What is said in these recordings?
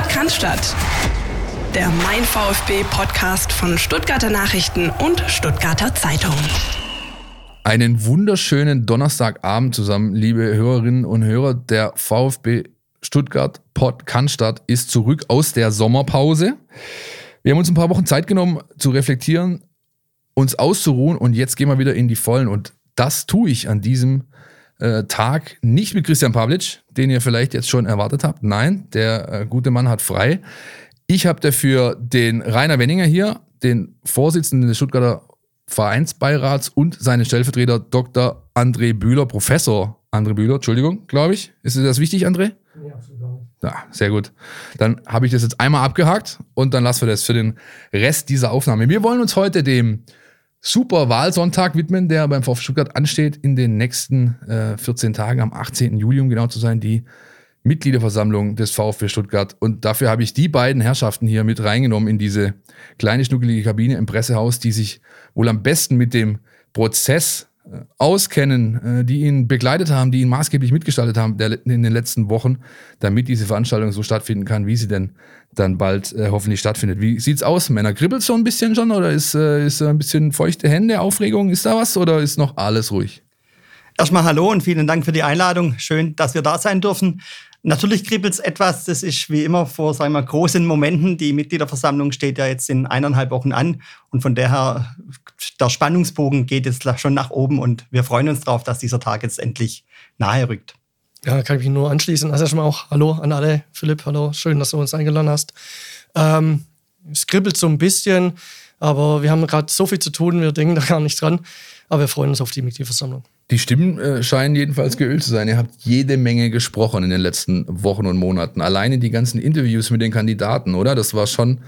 Podcast Der Mein VfB Podcast von Stuttgarter Nachrichten und Stuttgarter Zeitung. Einen wunderschönen Donnerstagabend zusammen, liebe Hörerinnen und Hörer. Der VfB Stuttgart Podcast ist zurück aus der Sommerpause. Wir haben uns ein paar Wochen Zeit genommen zu reflektieren, uns auszuruhen und jetzt gehen wir wieder in die Vollen. Und das tue ich an diesem äh, Tag nicht mit Christian Pavlic, den ihr vielleicht jetzt schon erwartet habt. Nein, der äh, gute Mann hat frei. Ich habe dafür den Rainer Wenninger hier, den Vorsitzenden des Stuttgarter Vereinsbeirats und seinen Stellvertreter Dr. André Bühler, Professor André Bühler, Entschuldigung, glaube ich. Ist das wichtig, André? Ja, absolut. Ja, sehr gut. Dann habe ich das jetzt einmal abgehakt und dann lassen wir das für den Rest dieser Aufnahme. Wir wollen uns heute dem super Wahlsonntag widmen, der beim VfB Stuttgart ansteht in den nächsten äh, 14 Tagen, am 18. Juli, um genau zu sein, die Mitgliederversammlung des VfB Stuttgart. Und dafür habe ich die beiden Herrschaften hier mit reingenommen in diese kleine, schnuckelige Kabine im Pressehaus, die sich wohl am besten mit dem Prozess äh, auskennen, äh, die ihn begleitet haben, die ihn maßgeblich mitgestaltet haben in den letzten Wochen, damit diese Veranstaltung so stattfinden kann, wie sie denn dann bald äh, hoffentlich stattfindet. Wie sieht's aus, Männer? Kribbelt so ein bisschen schon oder ist, äh, ist ein bisschen feuchte Hände, Aufregung? Ist da was oder ist noch alles ruhig? Erstmal hallo und vielen Dank für die Einladung. Schön, dass wir da sein dürfen. Natürlich kribbelt es etwas. Das ist wie immer vor sagen wir, großen Momenten. Die Mitgliederversammlung steht ja jetzt in eineinhalb Wochen an. Und von daher, der Spannungsbogen geht jetzt schon nach oben. Und wir freuen uns darauf, dass dieser Tag jetzt endlich nahe rückt. Ja, kann ich mich nur anschließen. Also erstmal auch Hallo an alle. Philipp, hallo. Schön, dass du uns eingeladen hast. Ähm, es kribbelt so ein bisschen, aber wir haben gerade so viel zu tun. Wir denken da gar nicht dran. Aber wir freuen uns auf die Mitgliederversammlung. Die Stimmen äh, scheinen jedenfalls geölt zu sein. Ihr habt jede Menge gesprochen in den letzten Wochen und Monaten. Alleine die ganzen Interviews mit den Kandidaten, oder? Das war schon,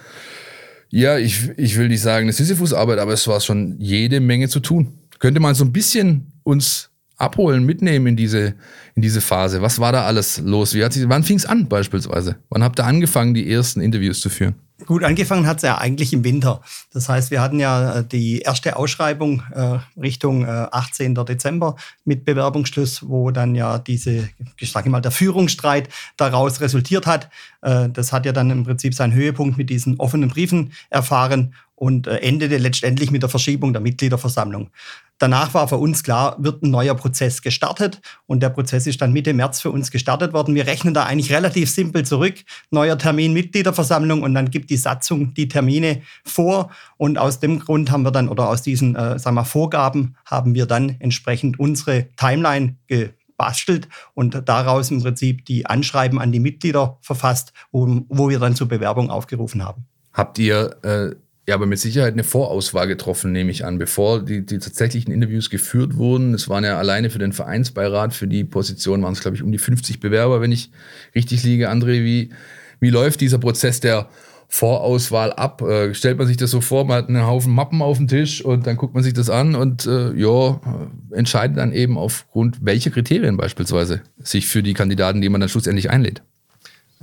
ja, ich, ich will nicht sagen eine Sisyphus-Arbeit, aber es war schon jede Menge zu tun. Könnte man so ein bisschen uns abholen, mitnehmen in diese, in diese Phase? Was war da alles los? Wie hat sich, wann fing es an beispielsweise? Wann habt ihr angefangen, die ersten Interviews zu führen? Gut, angefangen hat es ja eigentlich im Winter. Das heißt, wir hatten ja äh, die erste Ausschreibung äh, Richtung äh, 18. Dezember mit Bewerbungsschluss, wo dann ja diese, ich sage mal, der Führungsstreit daraus resultiert hat. Äh, das hat ja dann im Prinzip seinen Höhepunkt mit diesen offenen Briefen erfahren und äh, endete letztendlich mit der Verschiebung der Mitgliederversammlung. Danach war für uns klar, wird ein neuer Prozess gestartet und der Prozess ist dann Mitte März für uns gestartet worden. Wir rechnen da eigentlich relativ simpel zurück. Neuer Termin Mitgliederversammlung und dann gibt die Satzung die Termine vor und aus dem Grund haben wir dann oder aus diesen äh, sagen wir, Vorgaben haben wir dann entsprechend unsere Timeline gebastelt und daraus im Prinzip die Anschreiben an die Mitglieder verfasst, wo, wo wir dann zur Bewerbung aufgerufen haben. Habt ihr äh ja, aber mit Sicherheit eine Vorauswahl getroffen, nehme ich an, bevor die, die tatsächlichen Interviews geführt wurden. Es waren ja alleine für den Vereinsbeirat, für die Position waren es, glaube ich, um die 50 Bewerber, wenn ich richtig liege. André, wie, wie läuft dieser Prozess der Vorauswahl ab? Äh, stellt man sich das so vor, man hat einen Haufen Mappen auf dem Tisch und dann guckt man sich das an und äh, ja, entscheidet dann eben aufgrund welcher Kriterien beispielsweise sich für die Kandidaten, die man dann schlussendlich einlädt.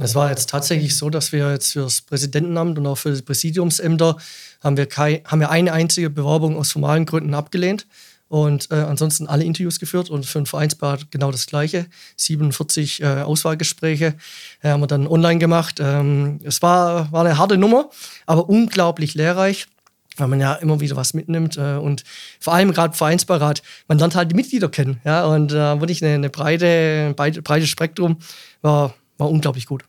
Es war jetzt tatsächlich so, dass wir jetzt für das Präsidentenamt und auch für die Präsidiumsämter haben wir, kein, haben wir eine einzige Bewerbung aus formalen Gründen abgelehnt und äh, ansonsten alle Interviews geführt und für den Vereinsbad genau das Gleiche. 47 äh, Auswahlgespräche äh, haben wir dann online gemacht. Ähm, es war, war eine harte Nummer, aber unglaublich lehrreich weil man ja immer wieder was mitnimmt äh, und vor allem gerade Vereinsbeirat, man lernt halt die Mitglieder kennen, ja, und äh, wirklich eine, eine breite, breite, breites Spektrum war, war unglaublich gut.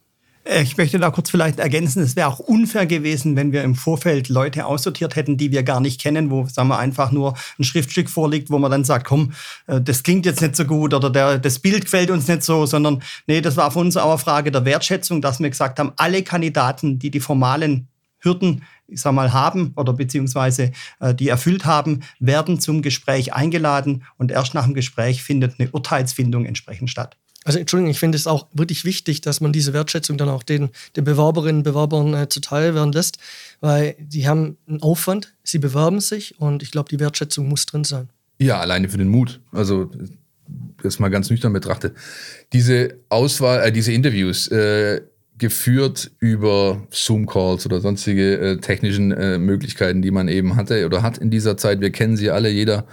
Äh, ich möchte da kurz vielleicht ergänzen, es wäre auch unfair gewesen, wenn wir im Vorfeld Leute aussortiert hätten, die wir gar nicht kennen, wo, sagen wir, einfach nur ein Schriftstück vorliegt, wo man dann sagt, komm, äh, das klingt jetzt nicht so gut oder der, das Bild gefällt uns nicht so, sondern nee, das war für uns auch eine Frage der Wertschätzung, dass wir gesagt haben, alle Kandidaten, die die formalen Hürden ich sag mal, haben oder beziehungsweise äh, die erfüllt haben, werden zum Gespräch eingeladen und erst nach dem Gespräch findet eine Urteilsfindung entsprechend statt. Also Entschuldigung, ich finde es auch wirklich wichtig, dass man diese Wertschätzung dann auch den, den Bewerberinnen und Bewerbern äh, zuteil werden lässt, weil die haben einen Aufwand, sie bewerben sich und ich glaube, die Wertschätzung muss drin sein. Ja, alleine für den Mut. Also das mal ganz nüchtern betrachtet. Diese Auswahl, äh, diese Interviews, äh, geführt über Zoom-Calls oder sonstige äh, technischen äh, Möglichkeiten, die man eben hatte oder hat in dieser Zeit. Wir kennen sie alle, jeder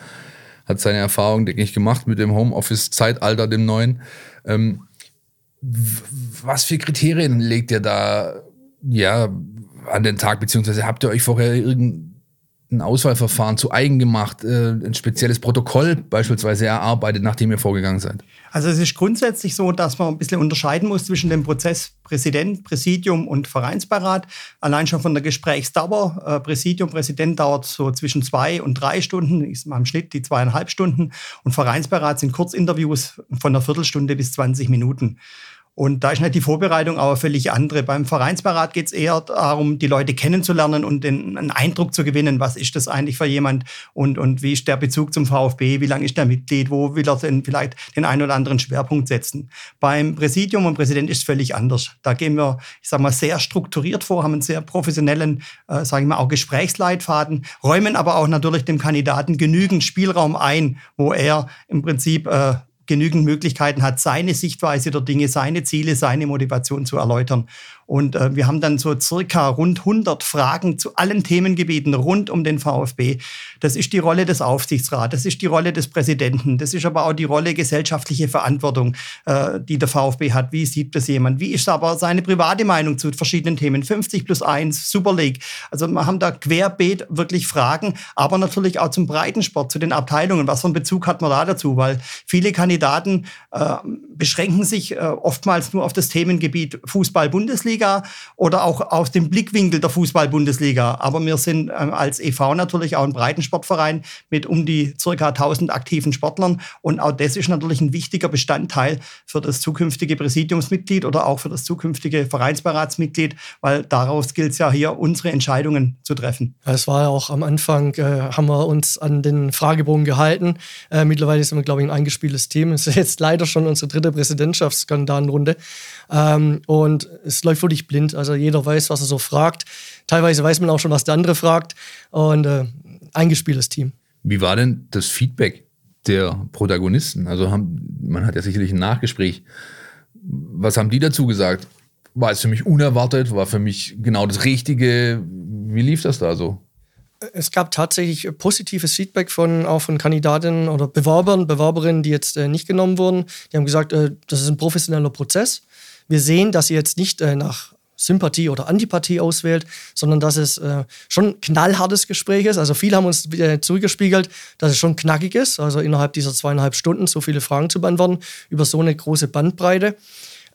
hat seine Erfahrung, denke ich, gemacht mit dem Homeoffice-Zeitalter, dem neuen. Ähm, was für Kriterien legt ihr da ja, an den Tag, beziehungsweise habt ihr euch vorher irgendein Auswahlverfahren zu eigen gemacht, äh, ein spezielles Protokoll beispielsweise erarbeitet, nachdem ihr vorgegangen seid? Also es ist grundsätzlich so, dass man ein bisschen unterscheiden muss zwischen dem Prozess Präsident, Präsidium und Vereinsbeirat. Allein schon von der Gesprächsdauer. Äh, Präsidium, Präsident dauert so zwischen zwei und drei Stunden, ist im Schnitt die zweieinhalb Stunden. Und Vereinsbeirat sind Kurzinterviews von einer Viertelstunde bis 20 Minuten. Und da ist nicht die Vorbereitung aber völlig andere. Beim Vereinsberat geht es eher darum, die Leute kennenzulernen und den, einen Eindruck zu gewinnen, was ist das eigentlich für jemand und, und wie ist der Bezug zum VfB, wie lange ist der Mitglied, wo will er denn vielleicht den einen oder anderen Schwerpunkt setzen. Beim Präsidium und Präsident ist es völlig anders. Da gehen wir, ich sage mal, sehr strukturiert vor, haben einen sehr professionellen, äh, sage ich mal, auch Gesprächsleitfaden, räumen aber auch natürlich dem Kandidaten genügend Spielraum ein, wo er im Prinzip äh, genügend Möglichkeiten hat, seine Sichtweise der Dinge, seine Ziele, seine Motivation zu erläutern. Und äh, wir haben dann so circa rund 100 Fragen zu allen Themengebieten rund um den VfB. Das ist die Rolle des Aufsichtsrats, das ist die Rolle des Präsidenten, das ist aber auch die Rolle gesellschaftliche Verantwortung, äh, die der VfB hat. Wie sieht das jemand? Wie ist aber seine private Meinung zu verschiedenen Themen? 50 plus 1, Super League. Also wir haben da querbeet wirklich Fragen, aber natürlich auch zum Breitensport, zu den Abteilungen. Was für einen Bezug hat man da dazu? Weil viele Kandidaten äh, beschränken sich äh, oftmals nur auf das Themengebiet Fußball-Bundesliga Bundesliga oder auch aus dem Blickwinkel der Fußball-Bundesliga. Aber wir sind ähm, als e.V. natürlich auch ein Breitensportverein mit um die circa 1000 aktiven Sportlern. Und auch das ist natürlich ein wichtiger Bestandteil für das zukünftige Präsidiumsmitglied oder auch für das zukünftige Vereinsberatsmitglied, weil daraus gilt es ja hier, unsere Entscheidungen zu treffen. Es war ja auch am Anfang, äh, haben wir uns an den Fragebogen gehalten. Äh, mittlerweile sind wir, glaube ich, ein eingespieltes Team. Es ist jetzt leider schon unsere dritte Präsidentschaftskandidatenrunde. Ähm, und es läuft wirklich blind. Also jeder weiß, was er so fragt. Teilweise weiß man auch schon, was der andere fragt. Und äh, eingespieltes Team. Wie war denn das Feedback der Protagonisten? Also haben, man hat ja sicherlich ein Nachgespräch. Was haben die dazu gesagt? War es für mich unerwartet? War für mich genau das Richtige? Wie lief das da so? Es gab tatsächlich positives Feedback von auch von Kandidatinnen oder Bewerbern, Bewerberinnen, die jetzt äh, nicht genommen wurden. Die haben gesagt, äh, das ist ein professioneller Prozess. Wir sehen, dass sie jetzt nicht äh, nach Sympathie oder Antipathie auswählt, sondern dass es äh, schon knallhartes Gespräch ist. Also viele haben uns äh, zurückgespiegelt, dass es schon knackig ist, also innerhalb dieser zweieinhalb Stunden so viele Fragen zu beantworten über so eine große Bandbreite.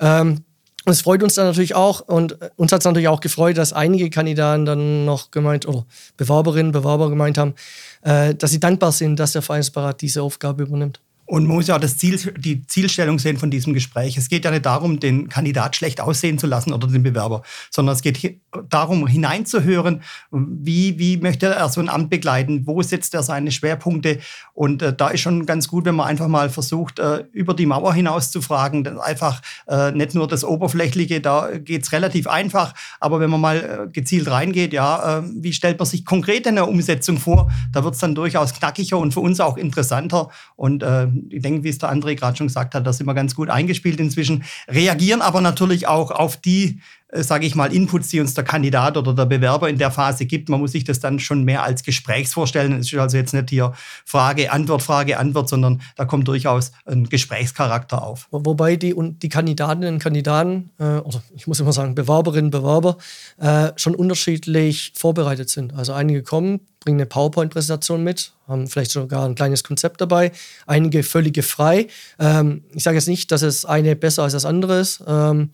Ähm, und es freut uns dann natürlich auch und äh, uns hat es natürlich auch gefreut, dass einige Kandidaten dann noch gemeint oder Bewerberinnen, Bewerber gemeint haben, äh, dass sie dankbar sind, dass der Vereinsberat diese Aufgabe übernimmt. Und man muss ja auch das Ziel, die Zielstellung sehen von diesem Gespräch. Es geht ja nicht darum, den Kandidat schlecht aussehen zu lassen oder den Bewerber, sondern es geht darum, hineinzuhören, wie, wie möchte er so ein Amt begleiten, wo setzt er seine Schwerpunkte. Und äh, da ist schon ganz gut, wenn man einfach mal versucht, äh, über die Mauer hinaus zu fragen. Einfach äh, nicht nur das Oberflächliche, da geht's relativ einfach, aber wenn man mal äh, gezielt reingeht, ja, äh, wie stellt man sich konkret eine Umsetzung vor, da wird's dann durchaus knackiger und für uns auch interessanter. Und äh, ich denke, wie es der André gerade schon gesagt hat, da sind wir ganz gut eingespielt inzwischen, reagieren aber natürlich auch auf die sage ich mal, Inputs, die uns der Kandidat oder der Bewerber in der Phase gibt. Man muss sich das dann schon mehr als Gesprächs vorstellen. Es ist also jetzt nicht hier Frage, Antwort, Frage, Antwort, sondern da kommt durchaus ein Gesprächscharakter auf. Wobei die, und die Kandidatinnen und Kandidaten, äh, oder ich muss immer sagen, Bewerberinnen, Bewerber, äh, schon unterschiedlich vorbereitet sind. Also einige kommen, bringen eine PowerPoint-Präsentation mit, haben vielleicht sogar ein kleines Konzept dabei, einige völlige frei. Ähm, ich sage jetzt nicht, dass es eine besser als das andere ist. Ähm,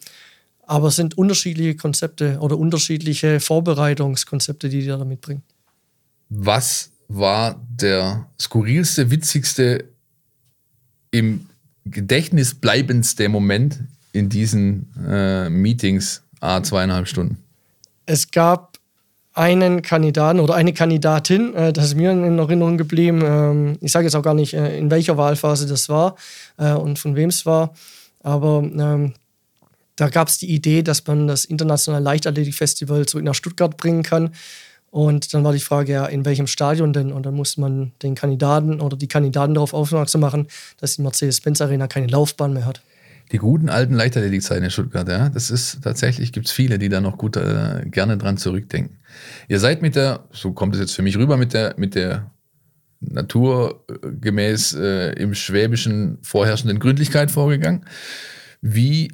aber es sind unterschiedliche Konzepte oder unterschiedliche Vorbereitungskonzepte, die die da mitbringen. Was war der skurrilste, witzigste, im Gedächtnis bleibendste Moment in diesen äh, Meetings a zweieinhalb Stunden? Es gab einen Kandidaten oder eine Kandidatin, äh, das ist mir in Erinnerung geblieben. Ähm, ich sage jetzt auch gar nicht, äh, in welcher Wahlphase das war äh, und von wem es war, aber ähm, da gab es die Idee, dass man das internationale Leichtathletikfestival so nach Stuttgart bringen kann. Und dann war die Frage, ja, in welchem Stadion denn? Und dann musste man den Kandidaten oder die Kandidaten darauf aufmerksam machen, dass die Mercedes-Benz Arena keine Laufbahn mehr hat. Die guten alten Leichtathletikzeiten in Stuttgart, ja, das ist tatsächlich, gibt es viele, die da noch gut äh, gerne dran zurückdenken. Ihr seid mit der, so kommt es jetzt für mich rüber, mit der, mit der naturgemäß äh, im Schwäbischen vorherrschenden Gründlichkeit vorgegangen. Wie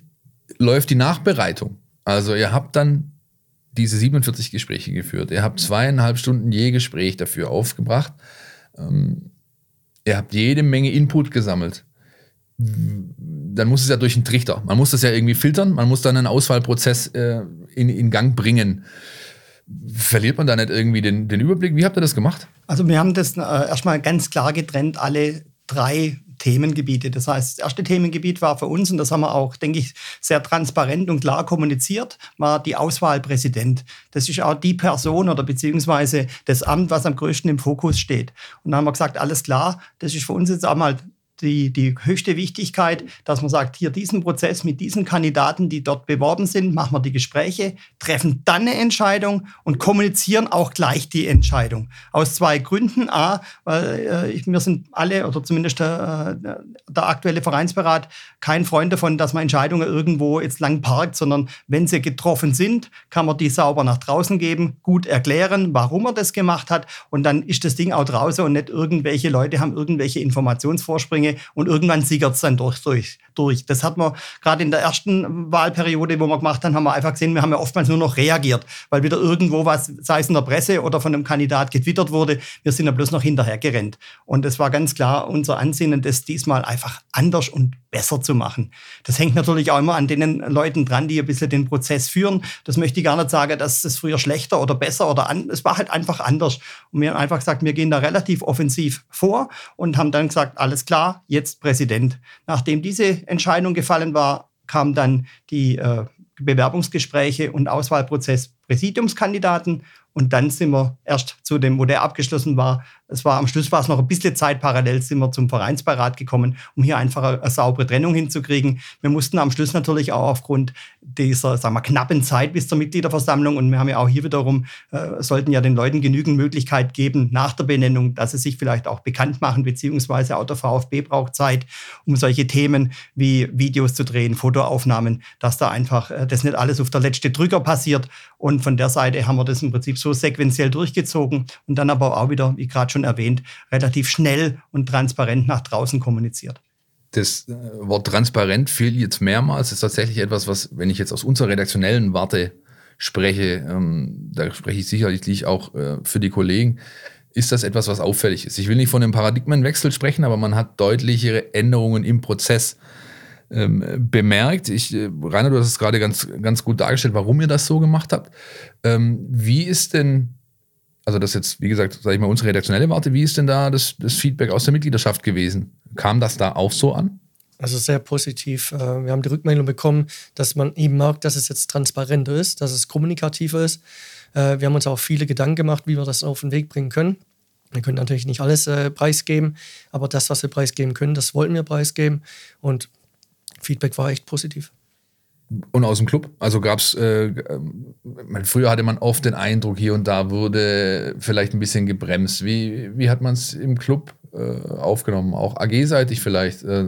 läuft die Nachbereitung. Also ihr habt dann diese 47 Gespräche geführt. Ihr habt zweieinhalb Stunden je Gespräch dafür aufgebracht. Ähm, ihr habt jede Menge Input gesammelt. Dann muss es ja durch einen Trichter. Man muss das ja irgendwie filtern. Man muss dann einen Auswahlprozess äh, in, in Gang bringen. Verliert man da nicht irgendwie den, den Überblick? Wie habt ihr das gemacht? Also wir haben das äh, erstmal ganz klar getrennt, alle drei Themengebiete. Das heißt, das erste Themengebiet war für uns, und das haben wir auch, denke ich, sehr transparent und klar kommuniziert, war die Auswahl Präsident. Das ist auch die Person oder beziehungsweise das Amt, was am größten im Fokus steht. Und dann haben wir gesagt, alles klar, das ist für uns jetzt einmal die, die höchste Wichtigkeit, dass man sagt, hier diesen Prozess mit diesen Kandidaten, die dort beworben sind, machen wir die Gespräche, treffen dann eine Entscheidung und kommunizieren auch gleich die Entscheidung. Aus zwei Gründen. A, weil äh, wir sind alle, oder zumindest der, äh, der aktuelle Vereinsberat, kein Freund davon, dass man Entscheidungen irgendwo jetzt lang parkt, sondern wenn sie getroffen sind, kann man die sauber nach draußen geben, gut erklären, warum er das gemacht hat und dann ist das Ding auch draußen und nicht irgendwelche Leute haben irgendwelche Informationsvorsprünge Dinge und irgendwann sickert es dann durch, durch, durch. Das hat man gerade in der ersten Wahlperiode, wo wir gemacht haben, haben wir einfach gesehen, wir haben ja oftmals nur noch reagiert, weil wieder irgendwo was, sei es in der Presse oder von einem Kandidat getwittert wurde, wir sind ja bloß noch hinterher gerannt. Und es war ganz klar unser Ansinnen, das diesmal einfach anders und besser zu machen. Das hängt natürlich auch immer an den Leuten dran, die ein bisschen den Prozess führen. Das möchte ich gar nicht sagen, dass es früher schlechter oder besser oder an, es war halt einfach anders. Und wir haben einfach gesagt, wir gehen da relativ offensiv vor und haben dann gesagt, alles klar, jetzt Präsident. Nachdem diese Entscheidung gefallen war, kamen dann die äh, Bewerbungsgespräche und Auswahlprozess Präsidiumskandidaten und dann sind wir erst zu dem, wo der abgeschlossen war, es war am Schluss war es noch ein bisschen Zeit parallel, sind wir zum Vereinsbeirat gekommen, um hier einfach eine, eine saubere Trennung hinzukriegen. Wir mussten am Schluss natürlich auch aufgrund dieser sagen wir, knappen Zeit bis zur Mitgliederversammlung und wir haben ja auch hier wiederum, äh, sollten ja den Leuten genügend Möglichkeit geben, nach der Benennung, dass sie sich vielleicht auch bekannt machen, beziehungsweise auch der VfB braucht Zeit, um solche Themen wie Videos zu drehen, Fotoaufnahmen, dass da einfach äh, das nicht alles auf der letzte Drücker passiert. Und von der Seite haben wir das im Prinzip so sequenziell durchgezogen und dann aber auch wieder, wie gerade schon erwähnt, relativ schnell und transparent nach draußen kommuniziert. Das äh, Wort transparent fiel jetzt mehrmals. Das ist tatsächlich etwas, was, wenn ich jetzt aus unserer redaktionellen Warte spreche, ähm, da spreche ich sicherlich auch äh, für die Kollegen, ist das etwas, was auffällig ist. Ich will nicht von einem Paradigmenwechsel sprechen, aber man hat deutlichere Änderungen im Prozess ähm, bemerkt. Ich, äh, Rainer, du hast es gerade ganz, ganz gut dargestellt, warum ihr das so gemacht habt. Ähm, wie ist denn also das jetzt, wie gesagt, sage ich mal, unsere redaktionelle Warte, wie ist denn da das, das Feedback aus der Mitgliedschaft gewesen? Kam das da auch so an? Also sehr positiv. Äh, wir haben die Rückmeldung bekommen, dass man eben merkt, dass es jetzt transparenter ist, dass es kommunikativer ist. Äh, wir haben uns auch viele Gedanken gemacht, wie wir das auf den Weg bringen können. Wir können natürlich nicht alles äh, preisgeben, aber das, was wir preisgeben können, das wollten wir preisgeben. Und Feedback war echt positiv. Und aus dem Club? Also gab es, äh, früher hatte man oft den Eindruck, hier und da wurde vielleicht ein bisschen gebremst. Wie, wie hat man es im Club äh, aufgenommen? Auch AG-seitig vielleicht äh,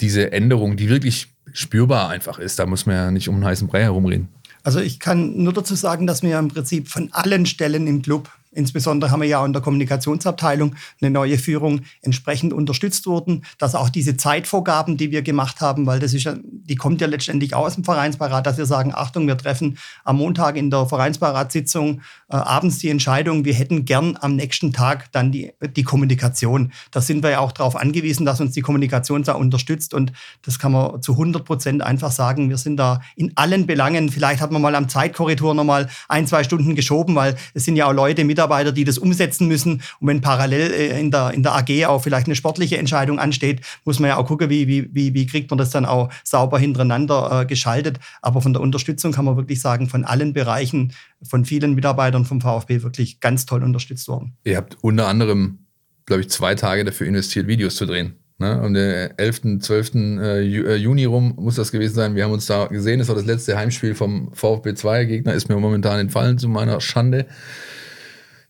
diese Änderung, die wirklich spürbar einfach ist. Da muss man ja nicht um einen heißen Brei herumreden. Also ich kann nur dazu sagen, dass wir im Prinzip von allen Stellen im Club Insbesondere haben wir ja in der Kommunikationsabteilung eine neue Führung entsprechend unterstützt worden, dass auch diese Zeitvorgaben, die wir gemacht haben, weil das ist ja, die kommt ja letztendlich aus dem Vereinsbeirat, dass wir sagen, Achtung, wir treffen am Montag in der Vereinsberatssitzung äh, abends die Entscheidung, wir hätten gern am nächsten Tag dann die, die Kommunikation. Da sind wir ja auch darauf angewiesen, dass uns die Kommunikation da unterstützt und das kann man zu 100 Prozent einfach sagen. Wir sind da in allen Belangen, vielleicht hat man mal am Zeitkorridor nochmal ein, zwei Stunden geschoben, weil es sind ja auch Leute, Mitarbeiter, die das umsetzen müssen und wenn parallel äh, in der, in der AG auch vielleicht eine sportliche Entscheidung ansteht, muss man ja auch gucken, wie, wie, wie, wie kriegt man das dann auch sauber hintereinander äh, geschaltet. Aber von der Unterstützung kann man wirklich sagen, von allen Bereichen, von vielen Mitarbeitern vom VfB wirklich ganz toll unterstützt worden. Ihr habt unter anderem, glaube ich, zwei Tage dafür investiert, Videos zu drehen. Ne? Um den 11., 12. Äh, äh, Juni rum muss das gewesen sein. Wir haben uns da gesehen. Das war das letzte Heimspiel vom VfB 2. Gegner ist mir momentan entfallen, zu meiner Schande.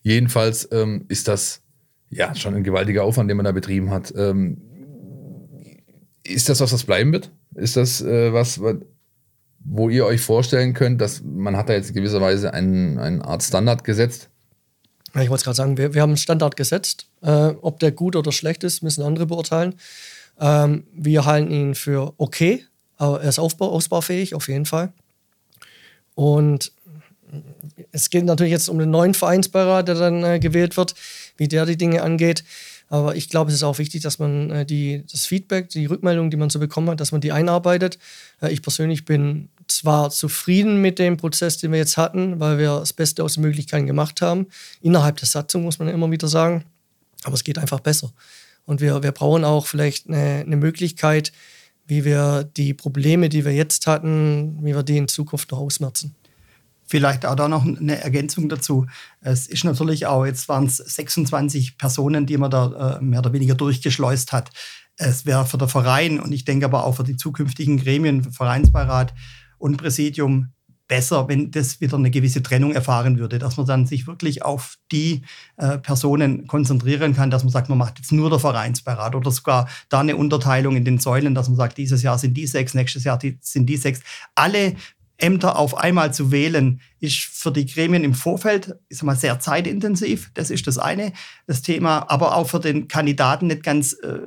Jedenfalls ähm, ist das ja schon ein gewaltiger Aufwand, den man da betrieben hat. Ähm, ist das was, was bleiben wird? Ist das äh, was, wo ihr euch vorstellen könnt, dass man hat da jetzt gewisserweise einen, eine Art Standard gesetzt? Ich wollte gerade sagen, wir, wir haben einen Standard gesetzt. Äh, ob der gut oder schlecht ist, müssen andere beurteilen. Ähm, wir halten ihn für okay, aber er ist aufbau, ausbaufähig, auf jeden Fall. Und es geht natürlich jetzt um den neuen Vereinsbeirat, der dann äh, gewählt wird, wie der die Dinge angeht. Aber ich glaube, es ist auch wichtig, dass man äh, die, das Feedback, die Rückmeldung, die man so bekommen hat, dass man die einarbeitet. Äh, ich persönlich bin zwar zufrieden mit dem Prozess, den wir jetzt hatten, weil wir das Beste aus den Möglichkeiten gemacht haben. Innerhalb der Satzung muss man immer wieder sagen. Aber es geht einfach besser. Und wir, wir brauchen auch vielleicht eine, eine Möglichkeit, wie wir die Probleme, die wir jetzt hatten, wie wir die in Zukunft noch ausmerzen. Vielleicht auch da noch eine Ergänzung dazu. Es ist natürlich auch, jetzt waren es 26 Personen, die man da äh, mehr oder weniger durchgeschleust hat. Es wäre für den Verein und ich denke aber auch für die zukünftigen Gremien, Vereinsbeirat und Präsidium besser, wenn das wieder eine gewisse Trennung erfahren würde, dass man dann sich wirklich auf die äh, Personen konzentrieren kann, dass man sagt, man macht jetzt nur der Vereinsbeirat oder sogar da eine Unterteilung in den Säulen, dass man sagt, dieses Jahr sind die sechs, nächstes Jahr sind die sechs. Alle Ämter auf einmal zu wählen, ist für die Gremien im Vorfeld sag mal, sehr zeitintensiv. Das ist das eine. Das Thema, aber auch für den Kandidaten nicht ganz äh,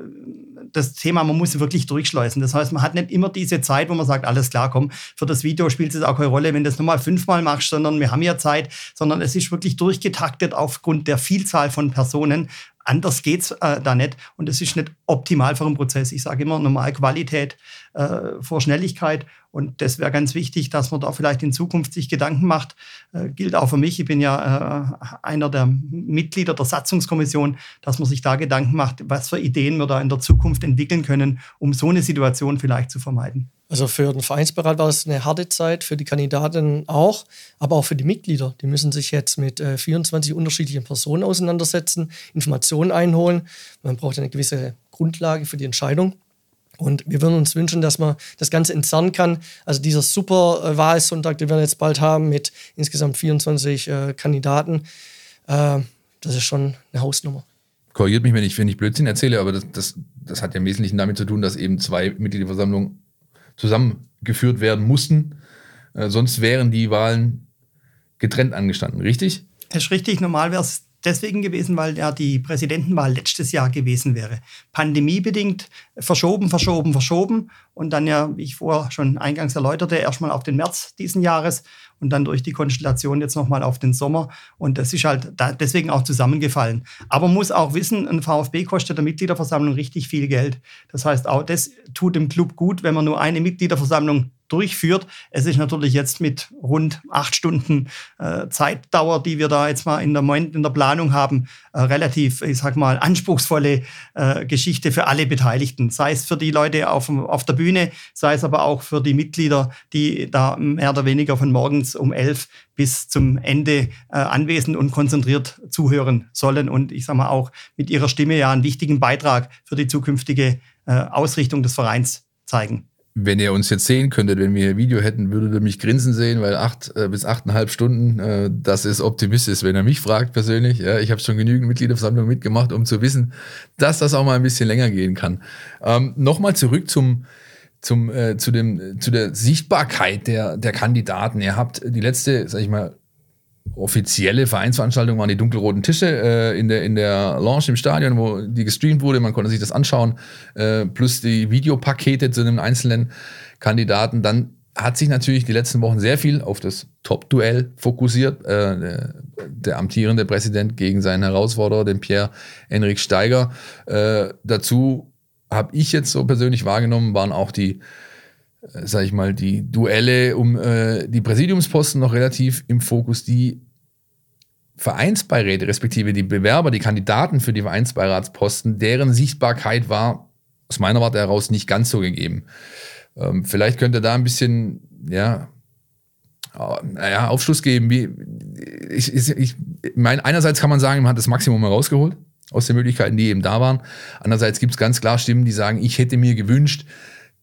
das Thema, man muss wirklich durchschleusen. Das heißt, man hat nicht immer diese Zeit, wo man sagt, alles klar, komm, für das Video spielt es auch keine Rolle, wenn du das nochmal fünfmal machst, sondern wir haben ja Zeit, sondern es ist wirklich durchgetaktet aufgrund der Vielzahl von Personen. Anders geht's äh, da nicht und es ist nicht optimal für einen Prozess. Ich sage immer normal Qualität äh, vor Schnelligkeit und das wäre ganz wichtig, dass man da vielleicht in Zukunft sich Gedanken macht. Äh, gilt auch für mich. Ich bin ja äh, einer der Mitglieder der Satzungskommission, dass man sich da Gedanken macht, was für Ideen wir da in der Zukunft entwickeln können, um so eine Situation vielleicht zu vermeiden. Also für den Vereinsberat war es eine harte Zeit, für die Kandidaten auch, aber auch für die Mitglieder. Die müssen sich jetzt mit äh, 24 unterschiedlichen Personen auseinandersetzen, Informationen einholen. Man braucht eine gewisse Grundlage für die Entscheidung. Und wir würden uns wünschen, dass man das Ganze entzerren kann. Also dieser super äh, Wahlsonntag, den wir jetzt bald haben, mit insgesamt 24 äh, Kandidaten, äh, das ist schon eine Hausnummer. Korrigiert mich, wenn ich, wenn ich Blödsinn erzähle, aber das, das, das hat ja im Wesentlichen damit zu tun, dass eben zwei Mitgliederversammlungen zusammengeführt werden mussten. Äh, sonst wären die Wahlen getrennt angestanden, richtig? Das ist richtig. Normal wäre es deswegen gewesen, weil ja die Präsidentenwahl letztes Jahr gewesen wäre. Pandemiebedingt verschoben, verschoben, verschoben und dann ja, wie ich vorher schon eingangs erläuterte, erstmal auf den März diesen Jahres und dann durch die Konstellation jetzt nochmal auf den Sommer. Und das ist halt da deswegen auch zusammengefallen. Aber muss auch wissen, ein VfB kostet der Mitgliederversammlung richtig viel Geld. Das heißt, auch das tut dem Club gut, wenn man nur eine Mitgliederversammlung durchführt. Es ist natürlich jetzt mit rund acht Stunden äh, Zeitdauer, die wir da jetzt mal in der, in der Planung haben, äh, relativ, ich sag mal, anspruchsvolle äh, Geschichte für alle Beteiligten. Sei es für die Leute auf, auf der Bühne, sei es aber auch für die Mitglieder, die da mehr oder weniger von morgens um elf bis zum Ende äh, anwesend und konzentriert zuhören sollen und ich sag mal auch mit ihrer Stimme ja einen wichtigen Beitrag für die zukünftige äh, Ausrichtung des Vereins zeigen wenn ihr uns jetzt sehen könntet, wenn wir hier Video hätten, würdet ihr mich grinsen sehen, weil acht äh, bis achteinhalb Stunden, äh, das ist optimistisch, wenn er mich fragt persönlich. Ja, ich habe schon genügend Mitgliederversammlungen mitgemacht, um zu wissen, dass das auch mal ein bisschen länger gehen kann. Ähm, Nochmal zurück zum, zum, äh, zu, dem, zu der Sichtbarkeit der, der Kandidaten. Ihr habt die letzte, sag ich mal, offizielle Vereinsveranstaltung waren die dunkelroten Tische äh, in, der, in der Lounge im Stadion, wo die gestreamt wurde. Man konnte sich das anschauen, äh, plus die Videopakete zu den einzelnen Kandidaten. Dann hat sich natürlich die letzten Wochen sehr viel auf das Top-Duell fokussiert. Äh, der, der, amtierende Präsident gegen seinen Herausforderer, den Pierre-Enrik Steiger. Äh, dazu habe ich jetzt so persönlich wahrgenommen, waren auch die sag ich mal, die Duelle um äh, die Präsidiumsposten noch relativ im Fokus. Die Vereinsbeiräte, respektive die Bewerber, die Kandidaten für die Vereinsbeiratsposten, deren Sichtbarkeit war aus meiner Warte heraus nicht ganz so gegeben. Ähm, vielleicht könnte da ein bisschen, ja, naja, Aufschluss geben. Wie, ich, ich, ich meine, einerseits kann man sagen, man hat das Maximum herausgeholt aus den Möglichkeiten, die eben da waren. Andererseits gibt es ganz klar Stimmen, die sagen, ich hätte mir gewünscht,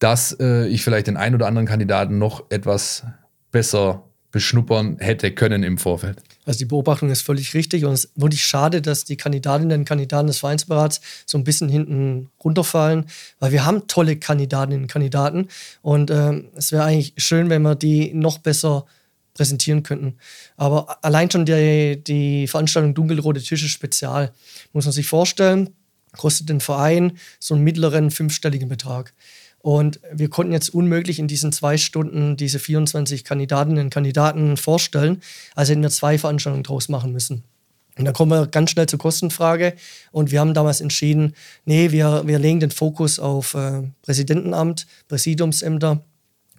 dass äh, ich vielleicht den einen oder anderen Kandidaten noch etwas besser beschnuppern hätte können im Vorfeld. Also die Beobachtung ist völlig richtig und es ist wirklich schade, dass die Kandidatinnen und Kandidaten des Vereinsberats so ein bisschen hinten runterfallen, weil wir haben tolle Kandidatinnen und Kandidaten und ähm, es wäre eigentlich schön, wenn wir die noch besser präsentieren könnten. Aber allein schon die, die Veranstaltung Dunkelrote Tische Spezial muss man sich vorstellen, kostet den Verein so einen mittleren fünfstelligen Betrag. Und wir konnten jetzt unmöglich in diesen zwei Stunden diese 24 Kandidatinnen und Kandidaten vorstellen. Also hätten wir zwei Veranstaltungen draus machen müssen. Und da kommen wir ganz schnell zur Kostenfrage. Und wir haben damals entschieden, nee, wir, wir legen den Fokus auf äh, Präsidentenamt, Präsidiumsämter,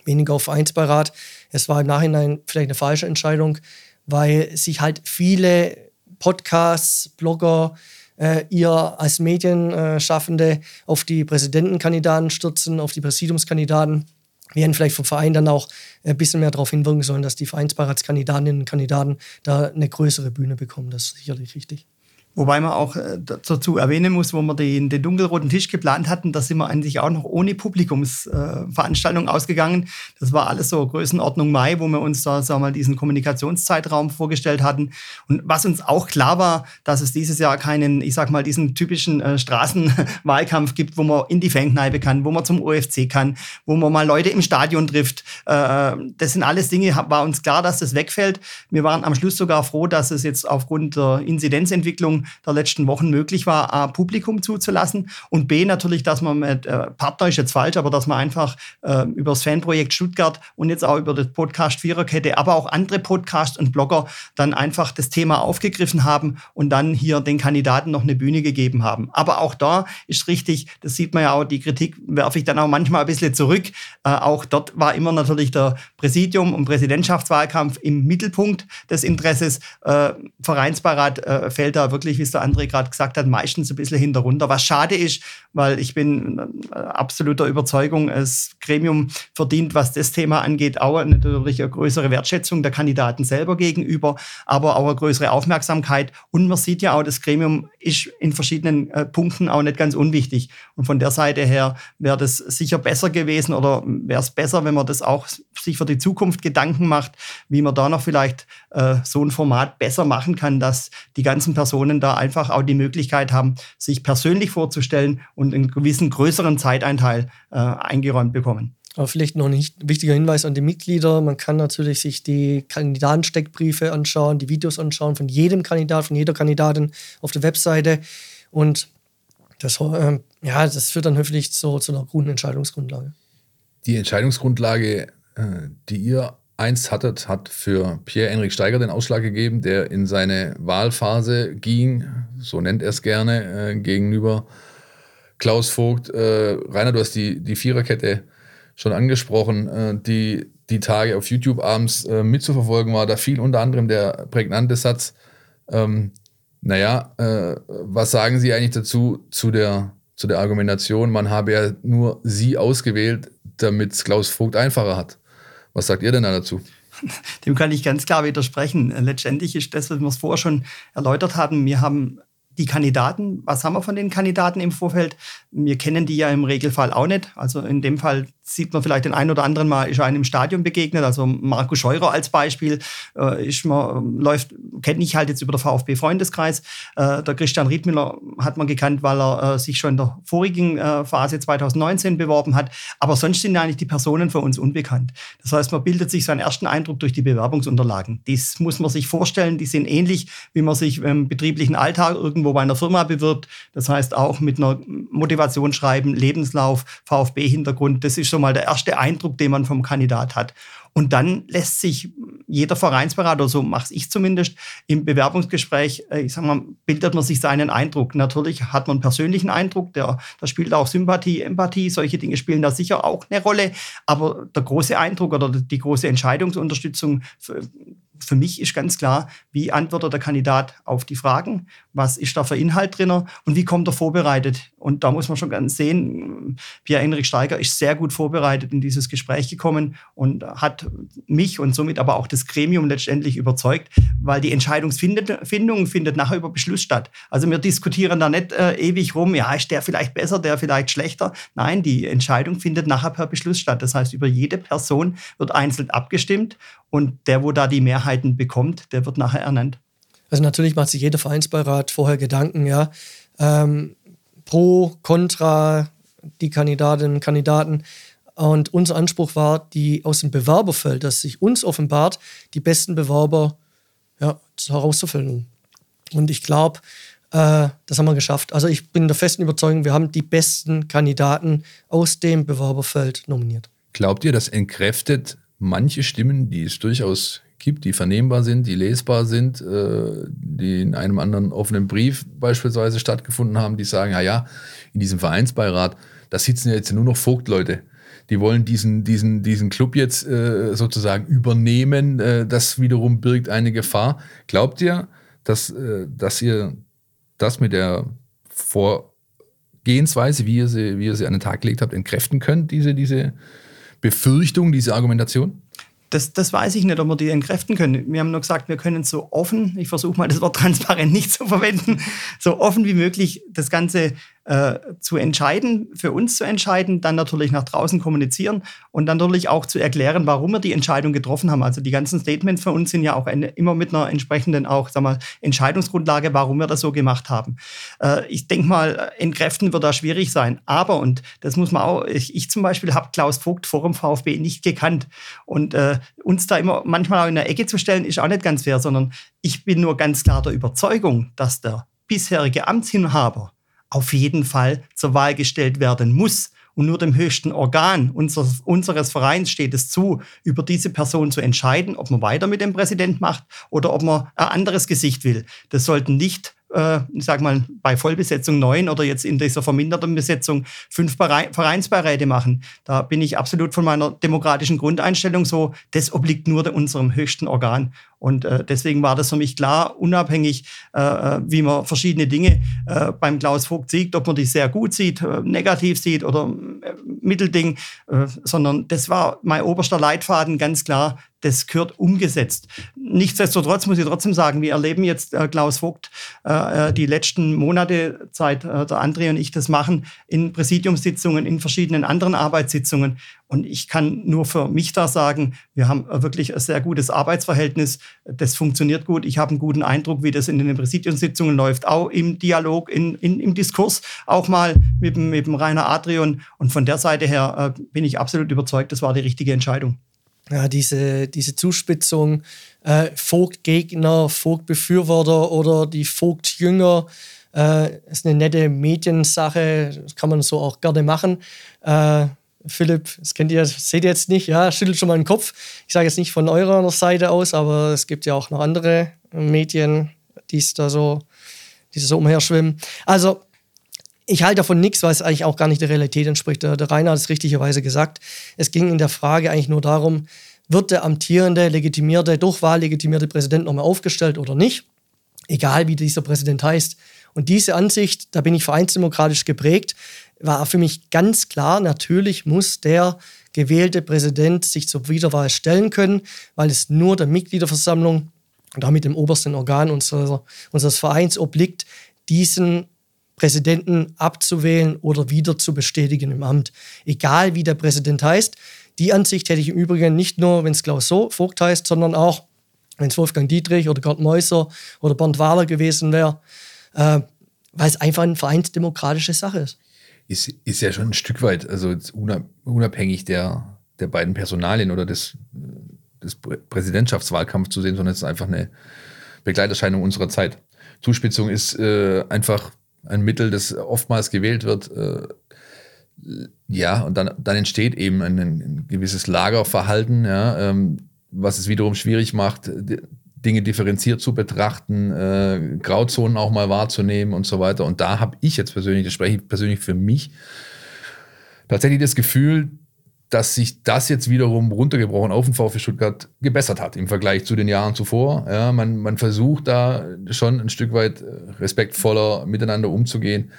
weniger auf Vereinsbeirat. Es war im Nachhinein vielleicht eine falsche Entscheidung, weil sich halt viele Podcasts, Blogger, äh, ihr als Medienschaffende auf die Präsidentenkandidaten stürzen, auf die Präsidiumskandidaten. Wir hätten vielleicht vom Verein dann auch ein bisschen mehr darauf hinwirken sollen, dass die Vereinsbeiratskandidatinnen und Kandidaten da eine größere Bühne bekommen. Das ist sicherlich richtig. Wobei man auch äh, dazu erwähnen muss, wo wir den, den dunkelroten Tisch geplant hatten, da sind wir eigentlich auch noch ohne Publikumsveranstaltung äh, ausgegangen. Das war alles so Größenordnung Mai, wo wir uns da sagen wir mal diesen Kommunikationszeitraum vorgestellt hatten. Und was uns auch klar war, dass es dieses Jahr keinen, ich sag mal, diesen typischen äh, Straßenwahlkampf gibt, wo man in die Fankneipe kann, wo man zum OFC kann, wo man mal Leute im Stadion trifft. Äh, das sind alles Dinge, war uns klar, dass das wegfällt. Wir waren am Schluss sogar froh, dass es jetzt aufgrund der Inzidenzentwicklung der letzten Wochen möglich war, A, Publikum zuzulassen und B, natürlich, dass man mit äh, Partner ist jetzt falsch, aber dass man einfach äh, über das Fanprojekt Stuttgart und jetzt auch über das Podcast Viererkette, aber auch andere Podcasts und Blogger dann einfach das Thema aufgegriffen haben und dann hier den Kandidaten noch eine Bühne gegeben haben. Aber auch da ist richtig, das sieht man ja auch, die Kritik werfe ich dann auch manchmal ein bisschen zurück. Äh, auch dort war immer natürlich der Präsidium und Präsidentschaftswahlkampf im Mittelpunkt des Interesses. Äh, Vereinsbeirat äh, fällt da wirklich wirklich, wie es der André gerade gesagt hat, meistens ein bisschen hinterunter. Was schade ist, weil ich bin äh, absoluter Überzeugung, das Gremium verdient, was das Thema angeht, auch natürlich eine größere Wertschätzung der Kandidaten selber gegenüber, aber auch eine größere Aufmerksamkeit. Und man sieht ja auch, das Gremium ist in verschiedenen äh, Punkten auch nicht ganz unwichtig. Und von der Seite her wäre das sicher besser gewesen oder wäre es besser, wenn man das auch sich für die Zukunft Gedanken macht, wie man da noch vielleicht äh, so ein Format besser machen kann, dass die ganzen Personen da einfach auch die Möglichkeit haben, sich persönlich vorzustellen und einen gewissen größeren Zeiteinteil äh, eingeräumt bekommen. Aber vielleicht noch ein wichtiger Hinweis an die Mitglieder. Man kann natürlich sich die Kandidatensteckbriefe anschauen, die Videos anschauen von jedem Kandidat, von jeder Kandidatin auf der Webseite. Und das, äh, ja, das führt dann hoffentlich zu, zu einer guten Entscheidungsgrundlage. Die Entscheidungsgrundlage, äh, die ihr einst hattet, hat für Pierre-Enrik Steiger den Ausschlag gegeben, der in seine Wahlphase ging, so nennt er es gerne, äh, gegenüber Klaus Vogt. Äh, Rainer, du hast die, die Viererkette schon angesprochen, äh, die die Tage auf YouTube abends äh, mitzuverfolgen war. Da fiel unter anderem der prägnante Satz, ähm, naja, äh, was sagen Sie eigentlich dazu, zu der, zu der Argumentation, man habe ja nur Sie ausgewählt, damit es Klaus Vogt einfacher hat. Was sagt ihr denn da dazu? Dem kann ich ganz klar widersprechen. Letztendlich ist das, was wir vorher schon erläutert haben. Wir haben die Kandidaten, was haben wir von den Kandidaten im Vorfeld? Wir kennen die ja im Regelfall auch nicht. Also in dem Fall sieht man vielleicht den einen oder anderen Mal, ist einem im Stadion begegnet. Also Marco Scheurer als Beispiel äh, ist man, läuft, kenne ich halt jetzt über den VfB-Freundeskreis. Äh, der Christian Riedmüller hat man gekannt, weil er äh, sich schon in der vorigen äh, Phase 2019 beworben hat. Aber sonst sind eigentlich die Personen für uns unbekannt. Das heißt, man bildet sich seinen ersten Eindruck durch die Bewerbungsunterlagen. Das muss man sich vorstellen. Die sind ähnlich, wie man sich im betrieblichen Alltag irgendwo bei einer Firma bewirbt. Das heißt auch mit einer Motivationsschreiben, Lebenslauf, VfB-Hintergrund. Das ist so mal der erste Eindruck, den man vom Kandidat hat. Und dann lässt sich jeder Vereinsberater, so mache ich zumindest, im Bewerbungsgespräch, äh, ich sag mal, bildet man sich seinen Eindruck. Natürlich hat man einen persönlichen Eindruck, der, da spielt auch Sympathie, Empathie, solche Dinge spielen da sicher auch eine Rolle. Aber der große Eindruck oder die große Entscheidungsunterstützung für mich ist ganz klar, wie antwortet der Kandidat auf die Fragen, was ist da für Inhalt drin und wie kommt er vorbereitet. Und da muss man schon ganz sehen, Pierre-Enrik Steiger ist sehr gut vorbereitet in dieses Gespräch gekommen und hat mich und somit aber auch das Gremium letztendlich überzeugt, weil die Entscheidungsfindung findet nachher über Beschluss statt. Also wir diskutieren da nicht äh, ewig rum, ja, ist der vielleicht besser, der vielleicht schlechter. Nein, die Entscheidung findet nachher per Beschluss statt. Das heißt, über jede Person wird einzeln abgestimmt und der, wo da die Mehrheiten bekommt, der wird nachher ernannt. Also natürlich macht sich jeder Vereinsbeirat vorher Gedanken, ja, ähm, pro, contra die Kandidatinnen und Kandidaten. Und unser Anspruch war, die aus dem Bewerberfeld, das sich uns offenbart, die besten Bewerber ja, herauszufüllen. Und ich glaube, Äh, das haben wir geschafft. Also ich bin der festen Überzeugung, wir haben die besten Kandidaten aus dem Bewerberfeld nominiert. Glaubt ihr, das entkräftet manche Stimmen, die es durchaus gibt, die vernehmbar sind, die lesbar sind, äh, die in einem anderen offenen Brief beispielsweise stattgefunden haben, die sagen, ja, ja, in diesem Vereinsbeirat, da sitzen ja jetzt nur noch Vogtleute. Die wollen diesen, diesen, diesen Club jetzt äh, sozusagen übernehmen. Äh, das wiederum birgt eine Gefahr. Glaubt ihr, dass, äh, dass ihr das mit der Vorgehensweise, wie ihr sie, wie ihr sie an den Tag gelegt habt, entkräften könnt, diese, diese Befürchtung, diese Argumentation? Das, das weiß ich nicht, ob wir die entkräften können. Wir haben nur gesagt, wir können so offen, ich versuche mal das Wort transparent nicht zu verwenden, so offen wie möglich das Ganze äh, zu entscheiden, für uns zu entscheiden, dann natürlich nach draußen kommunizieren und dann natürlich auch zu erklären, warum wir die Entscheidung getroffen haben. Also die ganzen Statements von uns sind ja auch eine, immer mit einer entsprechenden auch, sag mal, Entscheidungsgrundlage, warum wir das so gemacht haben. Äh, ich denke mal, entkräften wird da schwierig sein. Aber, und das muss man auch, ich, ich zum Beispiel habe Klaus Vogt vor dem VfB nicht gekannt. Und äh, uns da immer manchmal auch in der Ecke zu stellen, ist auch nicht ganz fair, sondern ich bin nur ganz klar der Überzeugung, dass der bisherige Amtsinhaber auf jeden Fall zur Wahl gestellt werden muss. Und nur dem höchsten Organ unseres, unseres Vereins steht es zu, über diese Person zu entscheiden, ob man weiter mit dem Präsident macht oder ob man ein anderes Gesicht will. Das sollten nicht äh, ich sag mal, bei Vollbesetzung neun oder jetzt in dieser verminderten Besetzung fünf Vereinsbeiräte machen. Da bin ich absolut von meiner demokratischen Grundeinstellung so, das obliegt nur unserem höchsten Organ. Und äh, deswegen war das für mich klar, unabhängig, äh, äh wie man verschiedene Dinge äh, beim Klaus Vogt sieht, ob man die sehr gut sieht, äh, negativ sieht oder äh, Mittelding, sondern das war mein oberster Leitfaden, ganz klar, das gehört umgesetzt. Nichtsdestotrotz muss ich trotzdem sagen, wir erleben jetzt äh, Klaus Vogt äh, äh die letzten Monate, seit äh, der André und ich das machen, in Präsidiumssitzungen, in verschiedenen anderen Arbeitssitzungen. Und ich kann nur für mich da sagen, wir haben wirklich ein sehr gutes Arbeitsverhältnis. Das funktioniert gut. Ich habe einen guten Eindruck, wie das in den Präsidiumssitzungen läuft, auch im Dialog, in, in, im Diskurs, auch mal mit mit dem Rainer Adrian. Und von der Seite her äh, bin ich absolut überzeugt, das war die richtige Entscheidung ja, diese, diese Zuspitzung, äh, Vogtgegner, Vogtbefürworter oder die Vogtjünger, äh, ist eine nette Mediensache, das kann man so auch gerne machen. Äh, Philipp, das kennt ihr, seht ihr jetzt nicht, ja, schüttelt schon mal den Kopf. Ich sage jetzt nicht von eurer Seite aus, aber es gibt ja auch noch andere Medien, die da so, die so umherschwimmen. Also ich halte davon nichts, weil es eigentlich auch gar nicht der Realität entspricht. Der, der Rainer hat es richtigerweise gesagt. Es ging in der Frage eigentlich nur darum, wird der amtierende, legitimierte, durch Wahl legitimierte Präsident nochmal aufgestellt oder nicht? Egal wie dieser Präsident heißt. Und diese Ansicht, da bin ich vereinsdemokratisch geprägt, war für mich ganz klar, natürlich muss der gewählte Präsident sich zur Wiederwahl stellen können, weil es nur der Mitgliederversammlung und damit dem obersten Organ unserer, unseres Vereins obliegt, diesen Präsidenten abzuwählen oder wieder zu bestätigen im Amt. Egal wie der Präsident heißt. Die Ansicht hätte ich im Übrigen nicht nur, wenn es Klaus Vogt heißt, sondern auch, wenn es Wolfgang Dietrich oder Gerd Meuser oder Bernd Wahler gewesen wäre, äh, weil es einfach eine vereinsdemokratische Sache ist. ist. Ist ja schon ein Stück weit, also unabhängig der, der beiden Personalien oder des, des Präsidentschaftswahlkampfs zu sehen, sondern es ist einfach eine Begleiterscheinung unserer Zeit. Zuspitzung ist äh, einfach ein Mittel, das oftmals gewählt wird. Äh, ja, und dann, dann entsteht eben ein, ein gewisses Lagerverhalten, ja, ähm, was es wiederum schwierig macht, Dinge differenziert zu betrachten, äh, Grauzonen auch mal wahrzunehmen und so weiter. Und da habe ich jetzt persönlich, das spreche ich persönlich für mich, tatsächlich das Gefühl, dass sich das jetzt wiederum runtergebrochen auf den VfB Stuttgart gebessert hat im Vergleich zu den Jahren zuvor. Ja, man, man versucht da schon ein Stück weit äh, respektvoller miteinander umzugehen.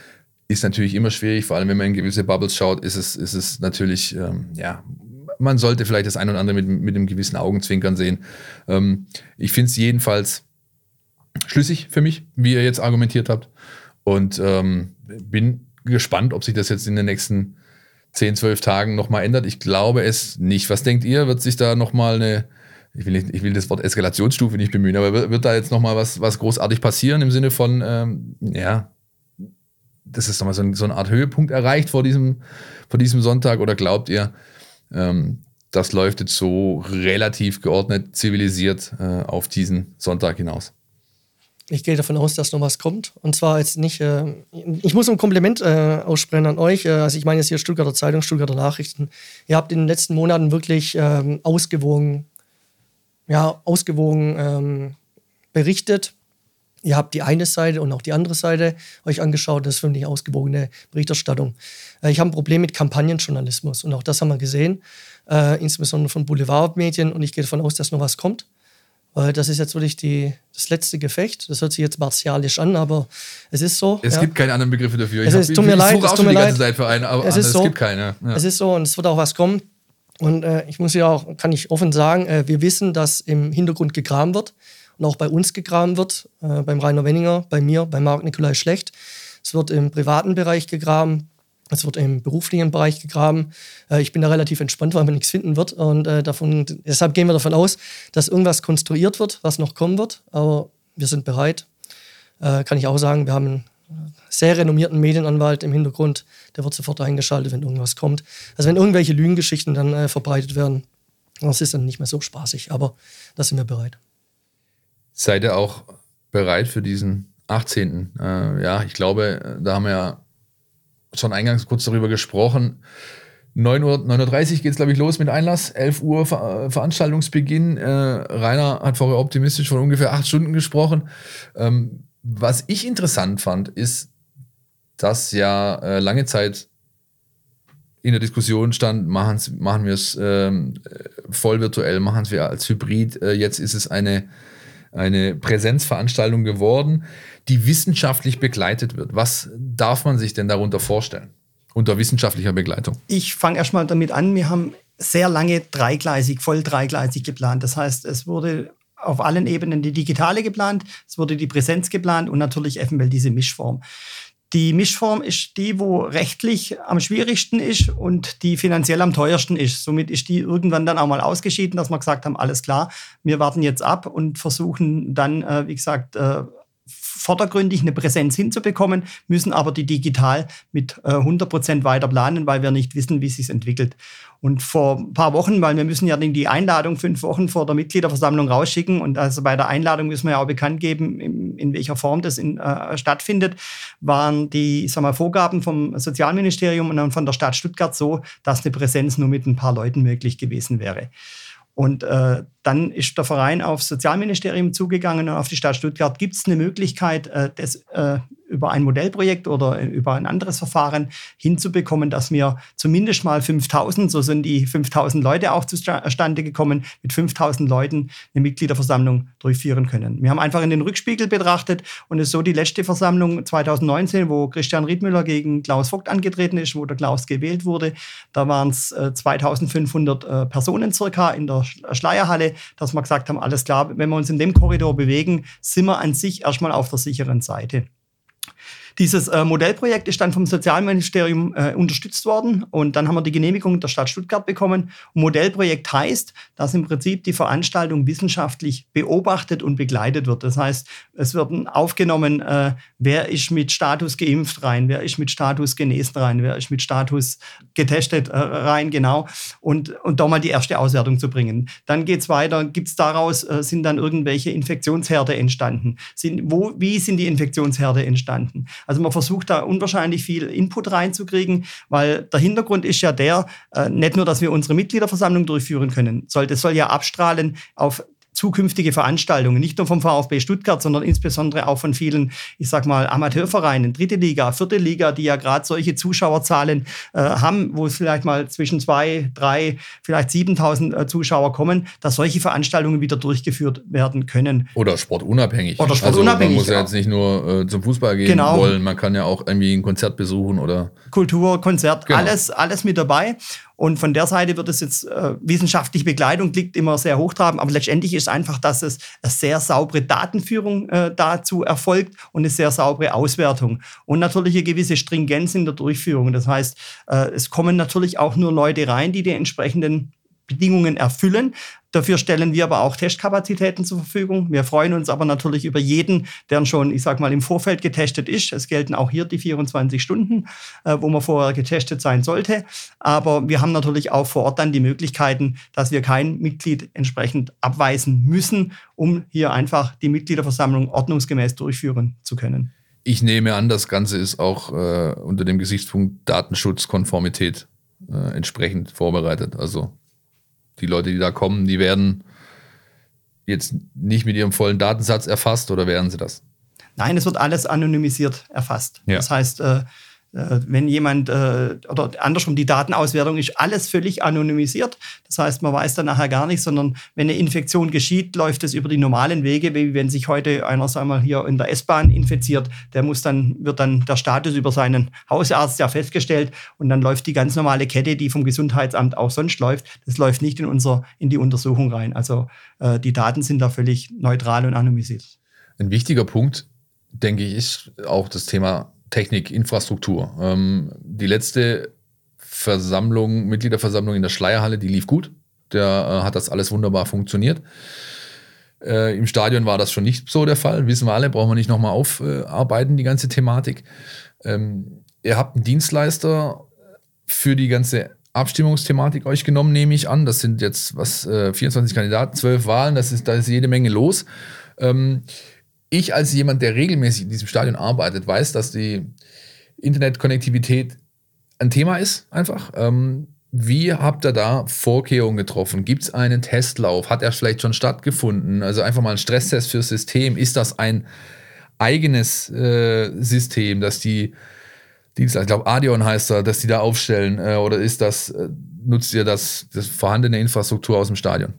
Ist natürlich immer schwierig, vor allem wenn man in gewisse Bubbles schaut, ist es, ist es natürlich, ähm, ja, man sollte vielleicht das ein oder andere mit, mit einem gewissen Augenzwinkern sehen. Ähm, ich finde es jedenfalls schlüssig für mich, wie ihr jetzt argumentiert habt. Und ähm, bin gespannt, ob sich das jetzt in den nächsten 10, 12 Tagen nochmal ändert. Ich glaube es nicht. Was denkt ihr? Wird sich da nochmal eine, ich will, nicht, ich will das Wort Eskalationsstufe nicht bemühen, aber wird, wird da jetzt nochmal was, was großartig passieren im Sinne von, ähm, ja, das ist nochmal so, ein, so eine Art Höhepunkt erreicht vor diesem, vor diesem Sonntag? Oder glaubt ihr, ähm, das läuft jetzt so relativ geordnet, zivilisiert äh, auf diesen Sonntag hinaus? Ich gehe davon aus, dass noch was kommt. Und zwar jetzt nicht, äh, ich muss ein Kompliment äh, aussprechen an euch. Äh, also ich meine jetzt hier Stuttgarter Zeitung, Stuttgarter Nachrichten. Ihr habt in den letzten Monaten wirklich ähm, ausgewogen, ja, ausgewogen ähm, berichtet. Ihr habt die eine Seite und auch die andere Seite euch angeschaut. Das ist für mich ausgewogene Berichterstattung. Äh, ich habe ein Problem mit Kampagnenjournalismus und auch das haben wir gesehen, äh, insbesondere von Boulevardmedien. Und ich gehe davon aus, dass noch was kommt. Weil das ist jetzt wirklich die, das letzte Gefecht. Das hört sich jetzt martialisch an, aber es ist so. Es ja. gibt keine anderen Begriffe dafür. Es, ist, tut mir leid, es tut mir leid. Für einen, aber es, ist so, es gibt keine. Ja. Es ist so und es wird auch was kommen. Und äh, ich muss ja auch, kann ich offen sagen, äh, wir wissen, dass im Hintergrund gegraben wird und auch bei uns gegraben wird, äh, beim Rainer Wenninger, bei mir, bei Marc Nikolai Schlecht. Es wird im privaten Bereich gegraben, es wird im beruflichen Bereich gegraben. Äh, ich bin da relativ entspannt, weil man nichts finden wird. Und äh, davon, deshalb gehen wir davon aus, dass irgendwas konstruiert wird, was noch kommen wird. Aber wir sind bereit. Äh, kann ich auch sagen, wir haben einen sehr renommierten Medienanwalt im Hintergrund. Der wird sofort eingeschaltet, wenn irgendwas kommt. Also wenn irgendwelche Lügengeschichten dann verbreitet werden, das ist dann nicht mehr so spaßig. Aber da sind wir bereit. Seid ihr auch bereit für diesen 18.? Äh, ja, ich glaube, da haben wir ja schon eingangs kurz darüber gesprochen. 9 Uhr, 9.30 Uhr geht es, glaube ich, los mit Einlass. 11 Uhr Ver Veranstaltungsbeginn. Äh, Rainer hat vorher optimistisch von ungefähr acht Stunden gesprochen. Ähm, was ich interessant fand, ist, dass ja äh, lange Zeit in der Diskussion stand, machen wir es ähm, voll virtuell, machen wir als Hybrid. Äh, jetzt ist es eine, eine Präsenzveranstaltung geworden die wissenschaftlich begleitet wird. Was darf man sich denn darunter vorstellen? Unter wissenschaftlicher Begleitung. Ich fange erstmal damit an. Wir haben sehr lange dreigleisig, voll dreigleisig geplant. Das heißt, es wurde auf allen Ebenen die digitale geplant, es wurde die Präsenz geplant und natürlich eventuell diese Mischform. Die Mischform ist die, wo rechtlich am schwierigsten ist und die finanziell am teuersten ist. Somit ist die irgendwann dann auch mal ausgeschieden, dass wir gesagt haben, alles klar, wir warten jetzt ab und versuchen dann, äh, wie gesagt, äh, vordergründig eine Präsenz hinzubekommen, müssen aber die digital mit äh, 100% weiter planen, weil wir nicht wissen, wie es sich entwickelt. Und vor ein paar Wochen, weil wir müssen ja die Einladung fünf Wochen vor der Mitgliederversammlung rausschicken und also bei der Einladung müssen wir ja auch bekannt geben, in, in welcher Form das in, äh, stattfindet, waren die ich sag mal, Vorgaben vom Sozialministerium und dann von der Stadt Stuttgart so, dass eine Präsenz nur mit ein paar Leuten möglich gewesen wäre. Und äh, dann ist der Verein aufs Sozialministerium zugegangen und auf die Stadt Stuttgart. Gibt es eine Möglichkeit, äh, das äh, über ein Modellprojekt oder über ein anderes Verfahren hinzubekommen, dass wir zumindest mal 5000, so sind die 5000 Leute auch zustande gekommen, mit 5000 Leuten eine Mitgliederversammlung durchführen können. Wir haben einfach in den Rückspiegel betrachtet und es ist so die letzte Versammlung 2019, wo Christian Riedmüller gegen Klaus Vogt angetreten ist, wo der Klaus gewählt wurde. Da waren es äh, 2500 äh, Personen circa in der Schleierhalle, dass wir gesagt haben, alles klar, wenn wir uns in dem Korridor bewegen, sind wir an sich erstmal auf der sicheren Seite. Dieses äh, Modellprojekt ist dann vom Sozialministerium äh, unterstützt worden und dann haben wir die Genehmigung der Stadt Stuttgart bekommen. Modellprojekt heißt, dass im Prinzip die Veranstaltung wissenschaftlich beobachtet und begleitet wird. Das heißt, es wird aufgenommen, äh, wer ist mit Status geimpft rein, wer ist mit Status genesen rein, wer ist mit Status getestet äh, rein, genau. Und, und da mal die erste Auswertung zu bringen. Dann geht es weiter, gibt es daraus, äh, sind dann irgendwelche Infektionsherde entstanden? Sind, wo, wie sind die Infektionsherde entstanden? Also man versucht da unwahrscheinlich viel Input reinzukriegen, weil der Hintergrund ist ja der, äh, nicht nur, dass wir unsere Mitgliederversammlung durchführen können, soll, das soll ja abstrahlen auf zukünftige Veranstaltungen, nicht nur vom VfB Stuttgart, sondern insbesondere auch von vielen, ich sag mal, Amateurvereinen, dritte Liga, vierte Liga, die ja gerade solche Zuschauerzahlen äh, haben, wo es vielleicht mal zwischen zwei, drei, vielleicht 7000 äh, Zuschauer kommen, dass solche Veranstaltungen wieder durchgeführt werden können. Oder sportunabhängig. Oder sportunabhängig. Also man muss ja jetzt nicht nur äh, zum Fußball gehen genau. wollen, man kann ja auch irgendwie ein Konzert besuchen oder Kultur, Konzert, genau. alles, alles mit dabei. Und von der Seite wird es jetzt äh, wissenschaftliche Begleitung liegt immer sehr hochtrabend, aber letztendlich ist einfach, dass es eine sehr saubere Datenführung äh, dazu erfolgt und eine sehr saubere Auswertung und natürlich eine gewisse Stringenz in der Durchführung. Das heißt, äh, es kommen natürlich auch nur Leute rein, die die entsprechenden Bedingungen erfüllen. Dafür stellen wir aber auch Testkapazitäten zur Verfügung. Wir freuen uns aber natürlich über jeden, der schon, ich sag mal, im Vorfeld getestet ist. Es gelten auch hier die 24 Stunden, äh, wo man vorher getestet sein sollte. Aber wir haben natürlich auch vor Ort dann die Möglichkeiten, dass wir kein Mitglied entsprechend abweisen müssen, um hier einfach die Mitgliederversammlung ordnungsgemäß durchführen zu können. Ich nehme an, das Ganze ist auch äh, unter dem Gesichtspunkt Datenschutzkonformität äh, entsprechend vorbereitet. Also die Leute, die da kommen, die werden jetzt nicht mit ihrem vollen Datensatz erfasst oder werden sie das? Nein, es wird alles anonymisiert erfasst. Ja. Das heißt, äh, wenn jemand, äh, oder andersrum, die Datenauswertung ist alles völlig anonymisiert. Das heißt, man weiß dann nachher gar nichts, sondern wenn eine Infektion geschieht, läuft es über die normalen Wege, wie wenn sich heute einer, sagen wir, hier in der S-Bahn infiziert, der muss dann, wird dann der Status über seinen Hausarzt ja festgestellt und dann läuft die ganz normale Kette, die vom Gesundheitsamt auch sonst läuft, das läuft nicht in unser, in die Untersuchung rein. Also äh, die Daten sind da völlig neutral und anonymisiert. Ein wichtiger Punkt, denke ich, ist auch das Thema Technik, Infrastruktur. Ähm, die letzte Versammlung, Mitgliederversammlung in der Schleierhalle, die lief gut. Da äh, hat das alles wunderbar funktioniert. Äh, Im Stadion war das schon nicht so der Fall, wissen wir alle, brauchen wir nicht nochmal aufarbeiten, die ganze Thematik. Ähm, ihr habt einen Dienstleister für die ganze Abstimmungsthematik euch genommen, nehme ich an. Das sind jetzt was äh, 24 Kandidaten, 12 Wahlen, das ist, da ist jede Menge los. Ähm, ich als jemand, der regelmäßig in diesem Stadion arbeitet, weiß, dass die Internetkonnektivität ein Thema ist, einfach. Ähm, wie habt ihr da Vorkehrungen getroffen? Gibt es einen Testlauf? Hat er vielleicht schon stattgefunden? Also einfach mal ein Stresstest fürs System. Ist das ein eigenes äh, System, dass die Dienstleister, ich glaube Adion heißt da, dass die da aufstellen? Äh, oder ist das, äh, nutzt ihr das, das vorhandene Infrastruktur aus dem Stadion?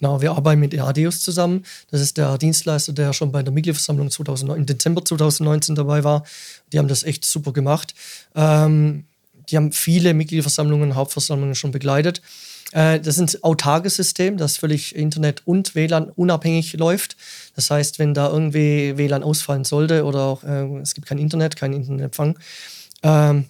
Genau, wir arbeiten mit Eadeus zusammen. Das ist der Dienstleister, der schon bei der Mitgliederversammlung 2009, im Dezember 2019 dabei war. Die haben das echt super gemacht. Ähm, die haben viele Mitgliederversammlungen, Hauptversammlungen schon begleitet. Äh, das ist ein autarkes System, das völlig Internet und WLAN unabhängig läuft. Das heißt, wenn da irgendwie WLAN ausfallen sollte oder auch, äh, es gibt kein Internet, keinen Internetempfang, ähm,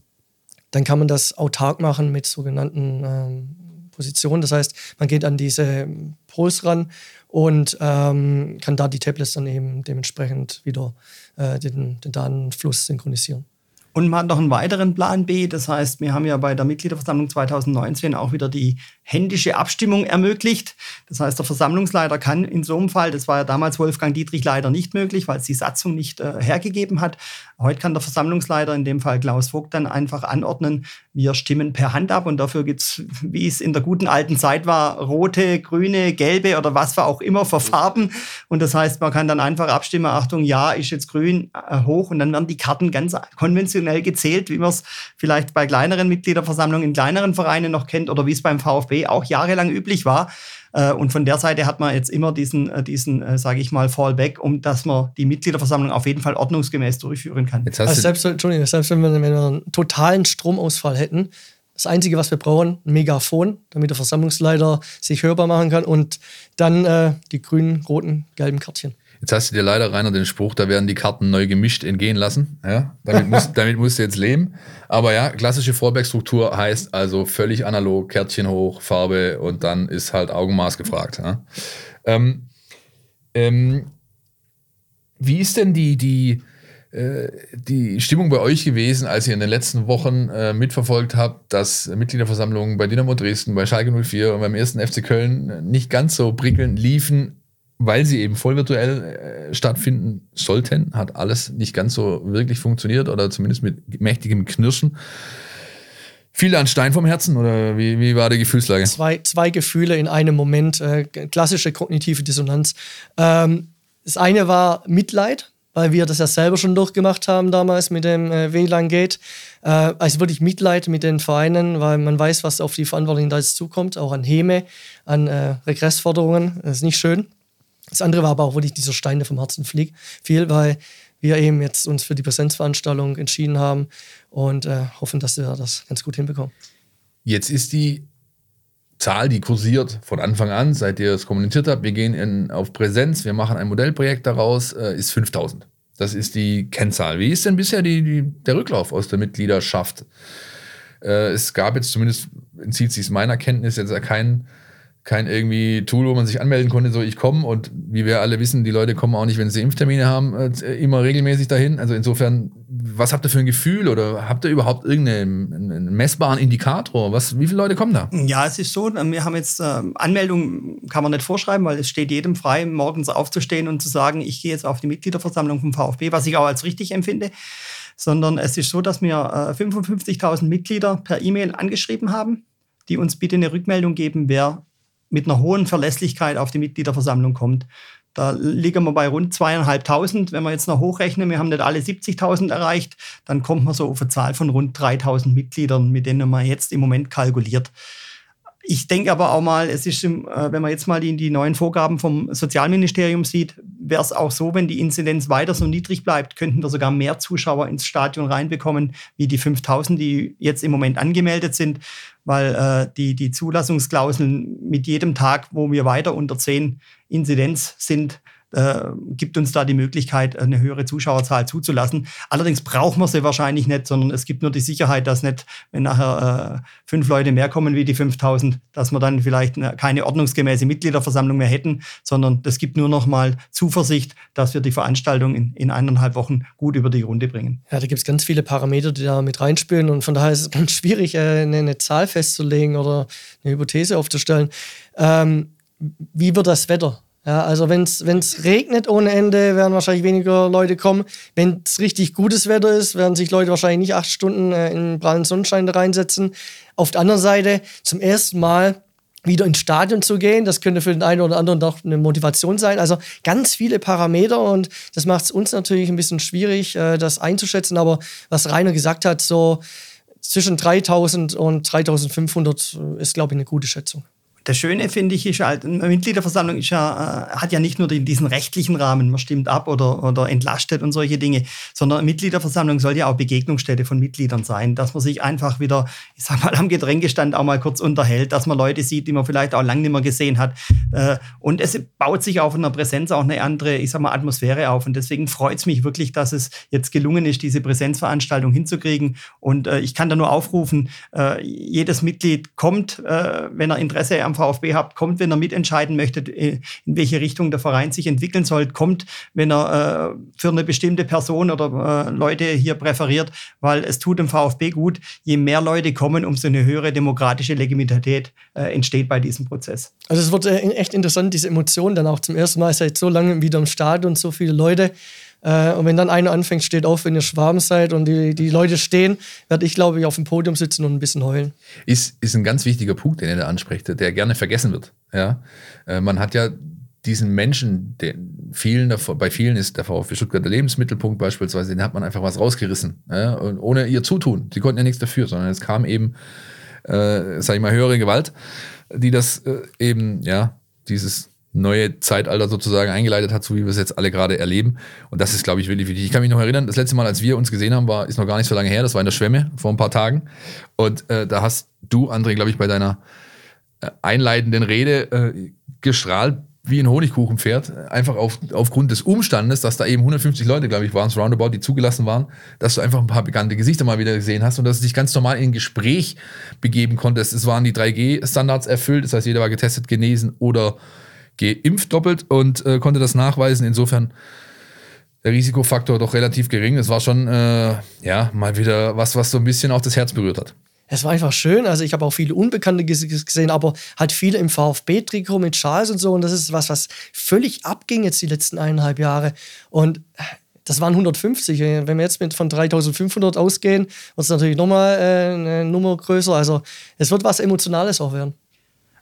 dann kann man das autark machen mit sogenannten ähm, Position. Das heißt, man geht an diese Pols ran und ähm, kann da die Tablets dann eben dementsprechend wieder äh, den, den Datenfluss synchronisieren. Und man hat noch einen weiteren Plan B. Das heißt, wir haben ja bei der Mitgliederversammlung 2019 auch wieder die händische Abstimmung ermöglicht. Das heißt, der Versammlungsleiter kann in so einem Fall, das war ja damals Wolfgang Dietrich leider nicht möglich, weil es die Satzung nicht äh, hergegeben hat. Heute kann der Versammlungsleiter, in dem Fall Klaus Vogt, dann einfach anordnen, wir stimmen per Hand ab und dafür gibt es, wie es in der guten alten Zeit war, rote, grüne, gelbe oder was für auch immer für Farben. Und das heißt, man kann dann einfach abstimmen, Achtung, ja, ist jetzt grün äh, hoch und dann werden die Karten ganz konventionell gezählt, wie man es vielleicht bei kleineren Mitgliederversammlungen in kleineren Vereinen noch kennt oder wie es beim VfB auch jahrelang üblich war. Äh, und von der Seite hat man jetzt immer diesen, äh, diesen äh, sage ich mal, Fallback, um dass man die Mitgliederversammlung auf jeden Fall ordnungsgemäß durchführen kann. Jetzt hast also selbst, Entschuldigung, selbst wenn wir, wenn wir einen totalen Stromausfall hätten, das Einzige, was wir brauchen, ein Megafon, damit der Versammlungsleiter sich hörbar machen kann und dann äh, die grünen, roten, gelben Kärtchen. Jetzt hast du dir leider, Rainer, den Spruch, da werden die Karten neu gemischt entgehen lassen. Ja, damit, musst, damit musst du jetzt leben. Aber ja, klassische Fallback-Struktur heißt also völlig analog, Kärtchen hoch, Farbe und dann ist halt Augenmaß gefragt. Ja. Ähm, ähm, wie ist denn die, die, äh, die Stimmung bei euch gewesen, als ihr in den letzten Wochen äh, mitverfolgt habt, dass Mitgliederversammlungen bei Dynamo Dresden, bei Schalke 04 und beim ersten FC Köln nicht ganz so prickelnd liefen, weil sie eben voll virtuell äh, stattfinden sollten, hat alles nicht ganz so wirklich funktioniert oder zumindest mit mächtigem Knirschen. Fiel da ein Stein vom Herzen oder wie, wie war die Gefühlslage? Zwei, zwei Gefühle in einem Moment, äh, klassische kognitive Dissonanz. Ähm, das eine war Mitleid, weil wir das ja selber schon durchgemacht haben damals mit dem äh, WLAN-Gate. Äh, also wirklich Mitleid mit den Vereinen, weil man weiß, was auf die Verantwortlichen da jetzt zukommt, auch an Häme, an äh, Regressforderungen. Das ist nicht schön. Das andere war aber auch wirklich dieser Stein, der vom Herzen fliegt, viel, weil wir eben jetzt uns für die Präsenzveranstaltung entschieden haben und äh, hoffen, dass wir das ganz gut hinbekommen. Jetzt ist die Zahl, die kursiert von Anfang an, seit ihr es kommuniziert habt, wir gehen in, auf Präsenz, wir machen ein Modellprojekt daraus, äh, ist 5000. Das ist die Kennzahl. Wie ist denn bisher die, die, der Rücklauf aus der Mitgliedschaft? Äh, es gab jetzt zumindest, entzieht sich meiner Kenntnis, jetzt keinen kein irgendwie Tool, wo man sich anmelden konnte, so ich komme und wie wir alle wissen, die Leute kommen auch nicht, wenn sie Impftermine haben, äh, immer regelmäßig dahin. Also insofern, was habt ihr für ein Gefühl oder habt ihr überhaupt irgendeinen messbaren Indikator? Was, wie viele Leute kommen da? Ja, es ist so, wir haben jetzt äh, Anmeldung kann man nicht vorschreiben, weil es steht jedem frei, morgens aufzustehen und zu sagen, ich gehe jetzt auf die Mitgliederversammlung vom VfB, was ich auch als richtig empfinde sondern es ist so, dass wir äh, 55.000 Mitglieder per E-Mail angeschrieben haben, die uns bitte eine Rückmeldung geben, wer mit einer hohen Verlässlichkeit auf die Mitgliederversammlung kommt. Da liegen wir bei rund zweieinhalbtausend. Wenn wir jetzt noch hochrechnen, wir haben nicht alle 70.000 erreicht, dann kommt man so auf eine Zahl von rund 3.000 Mitgliedern, mit denen man jetzt im Moment kalkuliert. Ich denke aber auch mal, es ist, äh, wenn man jetzt mal die, die neuen Vorgaben vom Sozialministerium sieht, wäre es auch so, wenn die Inzidenz weiter so niedrig bleibt, könnten wir sogar mehr Zuschauer ins Stadion reinbekommen, wie die 5000, die jetzt im Moment angemeldet sind, weil äh, die, die Zulassungsklauseln mit jedem Tag, wo wir weiter unter 10 Inzidenz sind, äh, gibt uns da die Möglichkeit, eine höhere Zuschauerzahl zuzulassen. Allerdings brauchen wir sie wahrscheinlich nicht, sondern es gibt nur die Sicherheit, dass nicht, wenn nachher äh, fünf Leute mehr kommen wie die 5000, dass wir dann vielleicht eine, keine ordnungsgemäße Mitgliederversammlung mehr hätten, sondern das gibt nur noch mal Zuversicht, dass wir die Veranstaltung in, in eineinhalb Wochen gut über die Runde bringen. Ja, da gibt es ganz viele Parameter, die da mit reinspielen und von daher ist es ganz schwierig, äh, eine, eine Zahl festzulegen oder eine Hypothese aufzustellen. Ähm, wie wird das Wetter? Ja, also wenn es regnet ohne Ende, werden wahrscheinlich weniger Leute kommen. Wenn es richtig gutes Wetter ist, werden sich Leute wahrscheinlich nicht acht Stunden äh, in prallen Sonnenschein reinsetzen. Auf der anderen Seite zum ersten Mal wieder ins Stadion zu gehen. Das könnte für den einen oder anderen doch eine Motivation sein. Also ganz viele Parameter und das macht es uns natürlich ein bisschen schwierig, äh, das einzuschätzen. Aber was Rainer gesagt hat, so zwischen 3000 und 3500 äh, ist, glaube ich, eine gute Schätzung. Das Schöne finde ich ist halt, eine Mitgliederversammlung ist ja, äh, hat ja nicht nur den, diesen rechtlichen Rahmen, man stimmt ab oder, oder entlastet und solche Dinge, sondern eine Mitgliederversammlung soll ja auch Begegnungsstätte von Mitgliedern sein, dass man sich einfach wieder, ich sag mal, am Getränkestand auch mal kurz unterhält, dass man Leute sieht, die man vielleicht auch lange nicht mehr gesehen hat. Äh, und es baut sich auf einer Präsenz auch eine andere, ich sag mal, Atmosphäre auf. Und deswegen freut es mich wirklich, dass es jetzt gelungen ist, diese Präsenzveranstaltung hinzukriegen. Und äh, ich kann da nur aufrufen, jedes Mitglied kommt, wenn er Interesse am VfB habt, kommt, wenn er mitentscheiden möchte, in welche Richtung der Verein sich entwickeln soll, kommt, wenn er äh, für eine bestimmte Person oder äh, Leute hier präferiert, weil es tut dem VfB gut. Je mehr Leute kommen, umso eine höhere demokratische Legitimität äh, entsteht bei diesem Prozess. Also es wird äh, echt interessant, diese Emotionen dann auch zum ersten Mal seit so lange wieder im Stadion, so viele Leute. Äh, und wenn dann einer anfängt, steht auf, wenn ihr Schwaben seid und die, die Leute stehen, werde ich, glaube ich, auf dem Podium sitzen und ein bisschen heulen. Ist, ist ein ganz wichtiger Punkt, den er da anspricht, der gerne vergessen wird. Ja? Äh, man hat ja diesen Menschen, den vielen bei vielen ist der VfB Stuttgart der Lebensmittelpunkt beispielsweise, den hat man einfach was rausgerissen. Ja? Und ohne ihr Zutun. Sie konnten ja nichts dafür, sondern es kam eben, äh, sag ich mal, höhere Gewalt, die das äh, eben, ja, dieses neue Zeitalter sozusagen eingeleitet hat, so wie wir es jetzt alle gerade erleben. Und das ist, glaube ich, wirklich wichtig. Ich kann mich noch erinnern, das letzte Mal, als wir uns gesehen haben, war, ist noch gar nicht so lange her, das war in der Schwemme vor ein paar Tagen. Und äh, da hast du, André, glaube ich, bei deiner äh, einleitenden Rede äh, gestrahlt wie ein Honigkuchenpferd, einfach auf, aufgrund des Umstandes, dass da eben 150 Leute, glaube ich, waren roundabout, die zugelassen waren, dass du einfach ein paar bekannte Gesichter mal wieder gesehen hast und dass du dich ganz normal in ein Gespräch begeben konntest. Es waren die 3G-Standards erfüllt, das heißt, jeder war getestet, genesen oder geimpft doppelt und äh, konnte das nachweisen. Insofern der Risikofaktor doch relativ gering. Es war schon, äh, ja, mal wieder was, was so ein bisschen auch das Herz berührt hat. Es war einfach schön. Also ich habe auch viele Unbekannte gesehen, aber halt viele im VfB-Trikot mit Schals und so. Und das ist was, was völlig abging jetzt die letzten eineinhalb Jahre. Und das waren 150. Wenn wir jetzt mit von 3500 ausgehen, wird es natürlich nochmal äh, eine Nummer größer. Also es wird was Emotionales auch werden.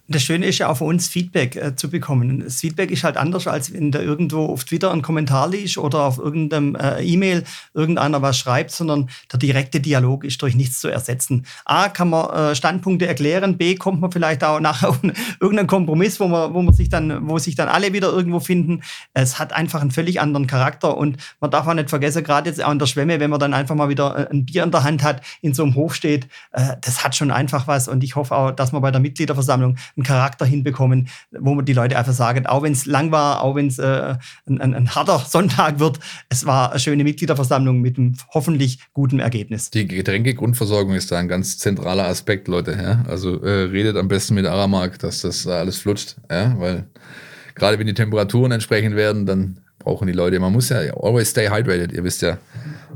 Das Schöne ist ja auch für uns Feedback äh, zu bekommen. Das Feedback ist halt anders, als wenn da irgendwo auf Twitter ein Kommentar liest oder auf irgendeinem äh, E-Mail irgendeiner was schreibt, sondern der direkte Dialog ist durch nichts zu ersetzen. A, kann man äh, Standpunkte erklären, B, kommt man vielleicht auch nachher auf irgendeinen Kompromiss, wo man, wo man sich dann, wo sich dann alle wieder irgendwo finden. Es hat einfach einen völlig anderen Charakter und man darf auch nicht vergessen, gerade jetzt auch in der Schwemme, wenn man dann einfach mal wieder äh, ein Bier in der Hand hat, in so einem Hof steht, äh, das hat schon einfach was und ich hoffe auch, dass man bei der Mitgliederversammlung einen Charakter hinbekommen, wo man die Leute einfach sagen, auch wenn es lang war, auch wenn es äh, ein, ein, ein, harter Sonntag wird, es war eine schöne Mitgliederversammlung mit einem hoffentlich guten Ergebnis. Die Getränkegrundversorgung ist da ein ganz zentraler Aspekt, Leute. Ja? Also äh, redet am besten mit Aramark, dass das alles flutscht, ja? weil gerade wenn die Temperaturen entsprechend werden, dann brauchen die Leute. Man muss ja always stay hydrated, ihr wisst ja.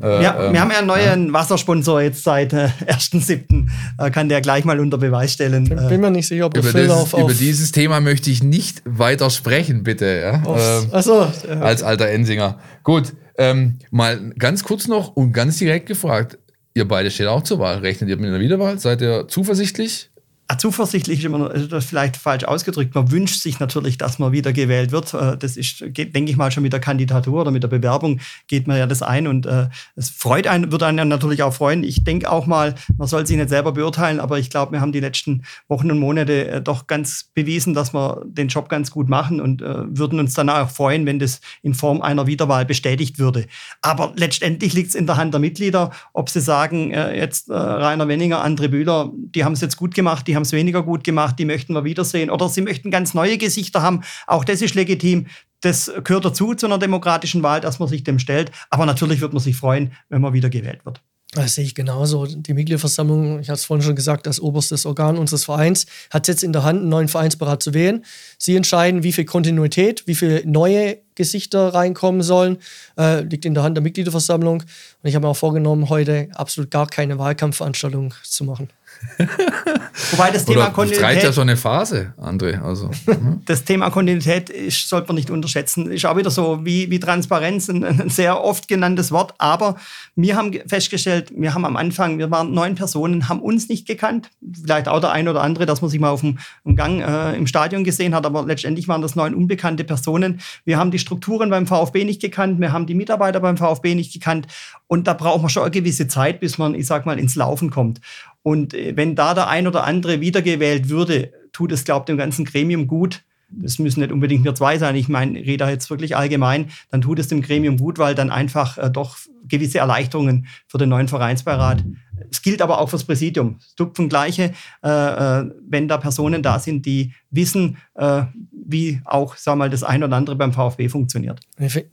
Äh, ja, ähm, wir haben ja einen neuen ja. Wassersponsor jetzt seit äh, 1.7. Äh, kann der gleich mal unter Beweis stellen. Bin, bin mir nicht sicher, ob über, dieses, auf, auf über dieses Thema möchte ich nicht weiter sprechen, bitte. Ja? Ähm, Achso. Ja. Als alter Ensinger. Gut, ähm, mal ganz kurz noch und ganz direkt gefragt. Ihr beide steht auch zur Wahl. Rechnet ihr mit einer Wiederwahl? Seid ihr zuversichtlich? Ah, zuversichtlich ist immer das vielleicht falsch ausgedrückt. Man wünscht sich natürlich, dass man wieder gewählt wird. Äh, das ist, denke ich mal, schon mit der Kandidatur oder mit der Bewerbung geht man ja das ein und äh, es freut einen, würde einen natürlich auch freuen. Ich denke auch mal, man soll sich nicht selber beurteilen, aber ich glaube, wir haben die letzten Wochen und Monate äh, doch ganz bewiesen, dass wir den Job ganz gut machen und würden uns dann auch freuen, wenn das in Form einer Wiederwahl bestätigt würde. Aber letztendlich liegt es in der Hand der Mitglieder, ob sie sagen, jetzt Rainer Wenninger, André Bühler, die haben es jetzt gut gemacht, die haben haben es weniger gut gemacht, die möchten wir wiedersehen. Oder sie möchten ganz neue Gesichter haben. Auch das ist legitim. Das gehört dazu zu einer demokratischen Wahl, dass man sich dem stellt. Aber natürlich wird man sich freuen, wenn man wieder gewählt wird. Das sehe ich genauso. Die Mitgliederversammlung, ich habe es vorhin schon gesagt, als oberstes Organ unseres Vereins, hat jetzt in der Hand, einen neuen Vereinsberat zu wählen. Sie entscheiden, wie viel Kontinuität, wie viele neue Gesichter reinkommen sollen. Äh, liegt in der Hand der Mitgliederversammlung. Und ich habe mir auch vorgenommen, heute absolut gar keine Wahlkampfveranstaltung zu machen. Wobei das Thema Oder Kontinuität. reicht ja so eine Phase, André. Also, hm. das Thema Kontinuität ist, sollte man nicht unterschätzen. Ist auch wieder so wie, wie Transparenz, ein, ein, sehr oft genanntes Wort. Aber wir haben festgestellt, wir haben am Anfang, wir waren neun Personen, haben uns nicht gekannt. Vielleicht auch der eine oder andere, dass man sich mal auf dem, dem Gang äh, im Stadion gesehen hat. Aber letztendlich waren das neun unbekannte Personen. Wir haben die Strukturen beim VfB nicht gekannt. Wir haben die Mitarbeiter beim VfB nicht gekannt. Und da braucht man schon eine gewisse Zeit, bis man, ich sag mal, ins Laufen kommt. Und äh, wenn da der ein oder andere wiedergewählt würde, tut es, glaube ich, dem ganzen Gremium gut. Das müssen nicht unbedingt wir zwei sein. Ich meine, rede da jetzt wirklich allgemein. Dann tut es dem Gremium gut, weil dann einfach äh, doch gewisse Erleichterungen für den neuen Vereinsbeirat. Es gilt aber auch fürs Präsidium. Tupfen gleiche, äh, äh, wenn da Personen da sind, die wissen, äh, wie auch sag mal, das ein oder andere beim VfB funktioniert.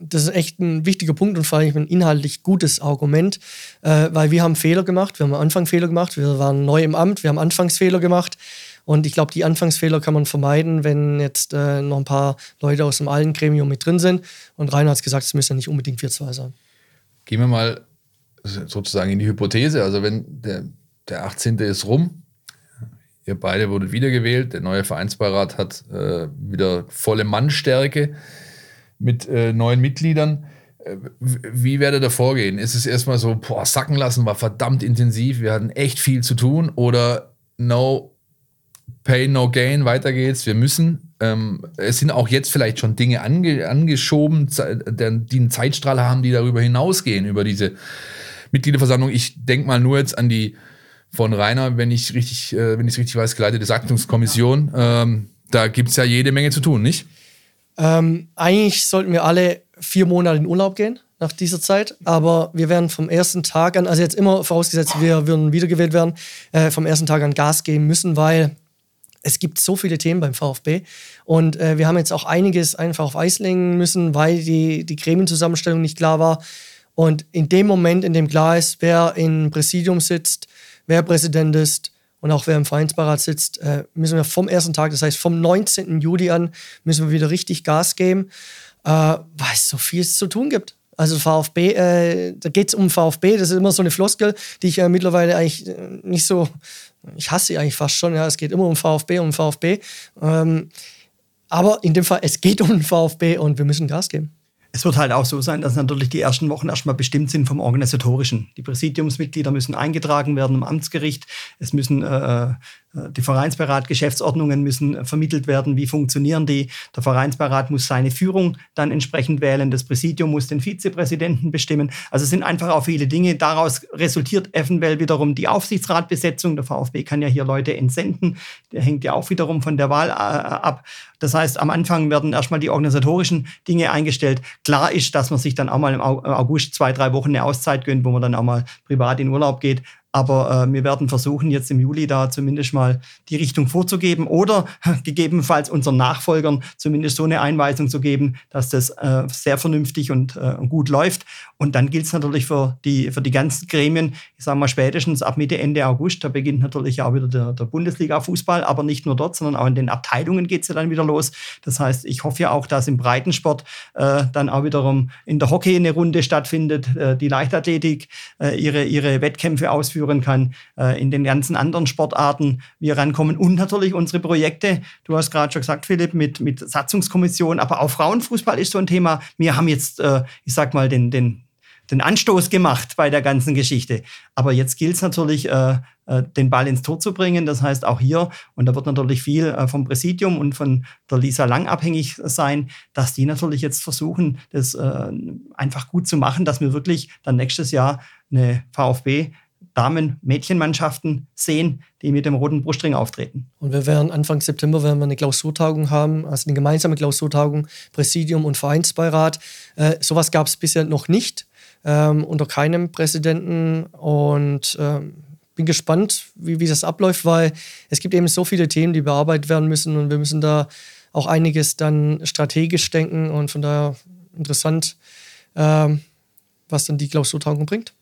Das ist echt ein wichtiger Punkt und vor allem ein inhaltlich gutes Argument, äh, weil wir haben Fehler gemacht, wir haben am Anfang Fehler gemacht, wir waren neu im Amt, wir haben Anfangsfehler gemacht. Und ich glaube, die Anfangsfehler kann man vermeiden, wenn jetzt äh, noch ein paar Leute aus dem alten Gremium mit drin sind. Und Rainer hat es gesagt, es müssen ja nicht unbedingt wir zwei sein. Gehen wir mal sozusagen in die Hypothese. Also wenn der, der 18. ist rum, ihr beide wurdet wiedergewählt, der neue Vereinsbeirat hat äh, wieder volle Mannstärke mit äh, neuen Mitgliedern. Äh, wie werdet ihr vorgehen? Ist es erstmal so, boah, sacken lassen war verdammt intensiv, wir hatten echt viel zu tun oder no Pay, no gain, weiter geht's. Wir müssen. Ähm, es sind auch jetzt vielleicht schon Dinge ange, angeschoben, die einen Zeitstrahl haben, die darüber hinausgehen, über diese Mitgliederversammlung. Ich denke mal nur jetzt an die von Rainer, wenn ich richtig, äh, wenn ich es richtig weiß, geleitete Satzungskommission. Ähm, da gibt es ja jede Menge zu tun, nicht? Ähm, eigentlich sollten wir alle vier Monate in Urlaub gehen nach dieser Zeit. Aber wir werden vom ersten Tag an, also jetzt immer vorausgesetzt, wir würden wiedergewählt werden, äh, vom ersten Tag an Gas geben müssen, weil es gibt so viele Themen beim VfB und äh, wir haben jetzt auch einiges einfach auf Eis legen müssen, weil die, die Gremienzusammenstellung nicht klar war. Und in dem Moment, in dem klar ist, wer im Präsidium sitzt, wer Präsident ist und auch wer im Vereinsbeirat sitzt, äh, müssen wir vom ersten Tag, das heißt vom 19. Juli an, müssen wir wieder richtig Gas geben, äh, weil es so viel zu tun gibt. Also VfB, äh, da geht es um VfB, das ist immer so eine Floskel, die ich äh, mittlerweile eigentlich äh, nicht so, ich hasse sie eigentlich fast schon, ja, es geht immer um VfB, um VfB. Ähm, aber in dem Fall, es geht um VfB und wir müssen Gas geben. Es wird halt auch so sein, dass natürlich die ersten Wochen erstmal bestimmt sind vom Organisatorischen. Die Präsidiumsmitglieder müssen eingetragen werden im Amtsgericht. Es müssen äh, äh, die Vereinsbeirat, Geschäftsordnungen müssen vermittelt werden. Wie funktionieren die? Der Vereinsbeirat muss seine Führung dann entsprechend wählen. Das Präsidium muss den Vizepräsidenten bestimmen. Also es sind einfach auch viele Dinge. Daraus resultiert eventuell wiederum die Aufsichtsratbesetzung. Der VfB kann ja hier Leute entsenden. Der hängt ja auch wiederum von der Wahl äh, ab. Das heißt, am Anfang werden erstmal die organisatorischen Dinge eingestellt. Klar ist, dass man sich dann auch mal im August zwei, drei Wochen eine Auszeit gönnt, wo man dann auch mal privat in Urlaub geht. Aber äh, wir werden versuchen, jetzt im Juli da zumindest mal die Richtung vorzugeben oder gegebenenfalls unseren Nachfolgern zumindest so eine Einweisung zu geben, dass das äh, sehr vernünftig und äh, gut läuft. Und dann gilt es natürlich für die, für die ganzen Gremien, ich sage mal spätestens ab Mitte, Ende August, da beginnt natürlich auch wieder der, der Bundesliga-Fußball, aber nicht nur dort, sondern auch in den Abteilungen geht es ja dann wieder los. Das heißt, ich hoffe ja auch, dass im Breitensport äh, dann auch wiederum in der Hockey eine Runde stattfindet, äh, die Leichtathletik äh, ihre, ihre Wettkämpfe ausführen kann, äh, in den ganzen anderen Sportarten wir rankommen und natürlich unsere Projekte. Du hast gerade schon gesagt, Philipp, mit, mit Satzungskommission, aber auch Frauenfußball ist so ein Thema. Wir haben jetzt, äh, ich sag mal, den, den den Anstoß gemacht bei der ganzen Geschichte. Aber jetzt gilt es natürlich, äh, äh, den Ball ins Tor zu bringen. Das heißt auch hier, und da wird natürlich viel äh, vom Präsidium und von der Lisa Lang abhängig sein, dass die natürlich jetzt versuchen, das äh, einfach gut zu machen, dass wir wirklich dann nächstes Jahr eine VfB Damen-Mädchenmannschaften sehen, die mit dem roten Brustring auftreten. Und wir werden Anfang September werden wir eine Klausurtagung haben, also eine gemeinsame Klausurtagung, Präsidium und Vereinsbeirat. Äh, sowas gab es bisher noch nicht ähm, unter keinem Präsidenten und ähm, bin gespannt, wie, wie das abläuft, weil es gibt eben so viele Themen, die bearbeitet werden müssen und wir müssen da auch einiges dann strategisch denken und von daher interessant, ähm, was dann die Klausurtagung bringt.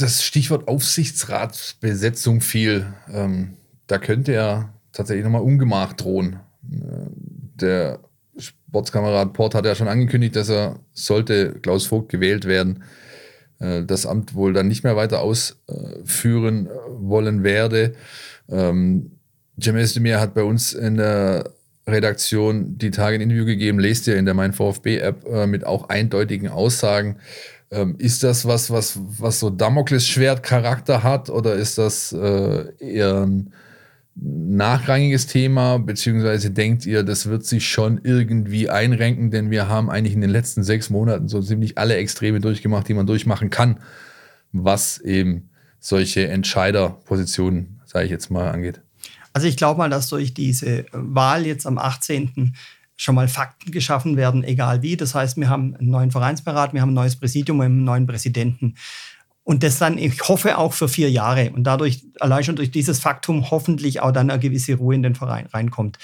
Das Stichwort Aufsichtsratsbesetzung fiel. Ähm, da könnte ja tatsächlich nochmal Ungemach drohen. Äh, der Sportskamerad Port hat ja schon angekündigt, dass er, sollte Klaus Vogt gewählt werden, äh, das Amt wohl dann nicht mehr weiter ausführen wollen werde. Ähm, Cem Özdemir hat bei uns in der Redaktion die Tage ein Interview gegeben, lest ihr in der Mein VfB-App äh, mit auch eindeutigen Aussagen. Ähm, ist das was, was, was so Damoklesschwert-Charakter hat oder ist das äh, eher ein nachrangiges Thema, beziehungsweise denkt ihr, das wird sich schon irgendwie einrenken, denn wir haben eigentlich in den letzten sechs Monaten so ziemlich alle Extreme durchgemacht, die man durchmachen kann, was eben solche Entscheiderpositionen, sage ich jetzt mal, angeht. Also ich glaube mal, dass durch diese Wahl jetzt am 18. schon mal Fakten geschaffen werden, egal wie. Das heißt, wir haben einen neuen Vereinsberat, wir haben ein neues Präsidium, wir haben einen neuen Präsidenten. Und das dann, ich hoffe, auch für vier Jahre. Und dadurch, allein schon durch dieses Faktum, hoffentlich auch dann eine gewisse Ruhe in den Verein reinkommt.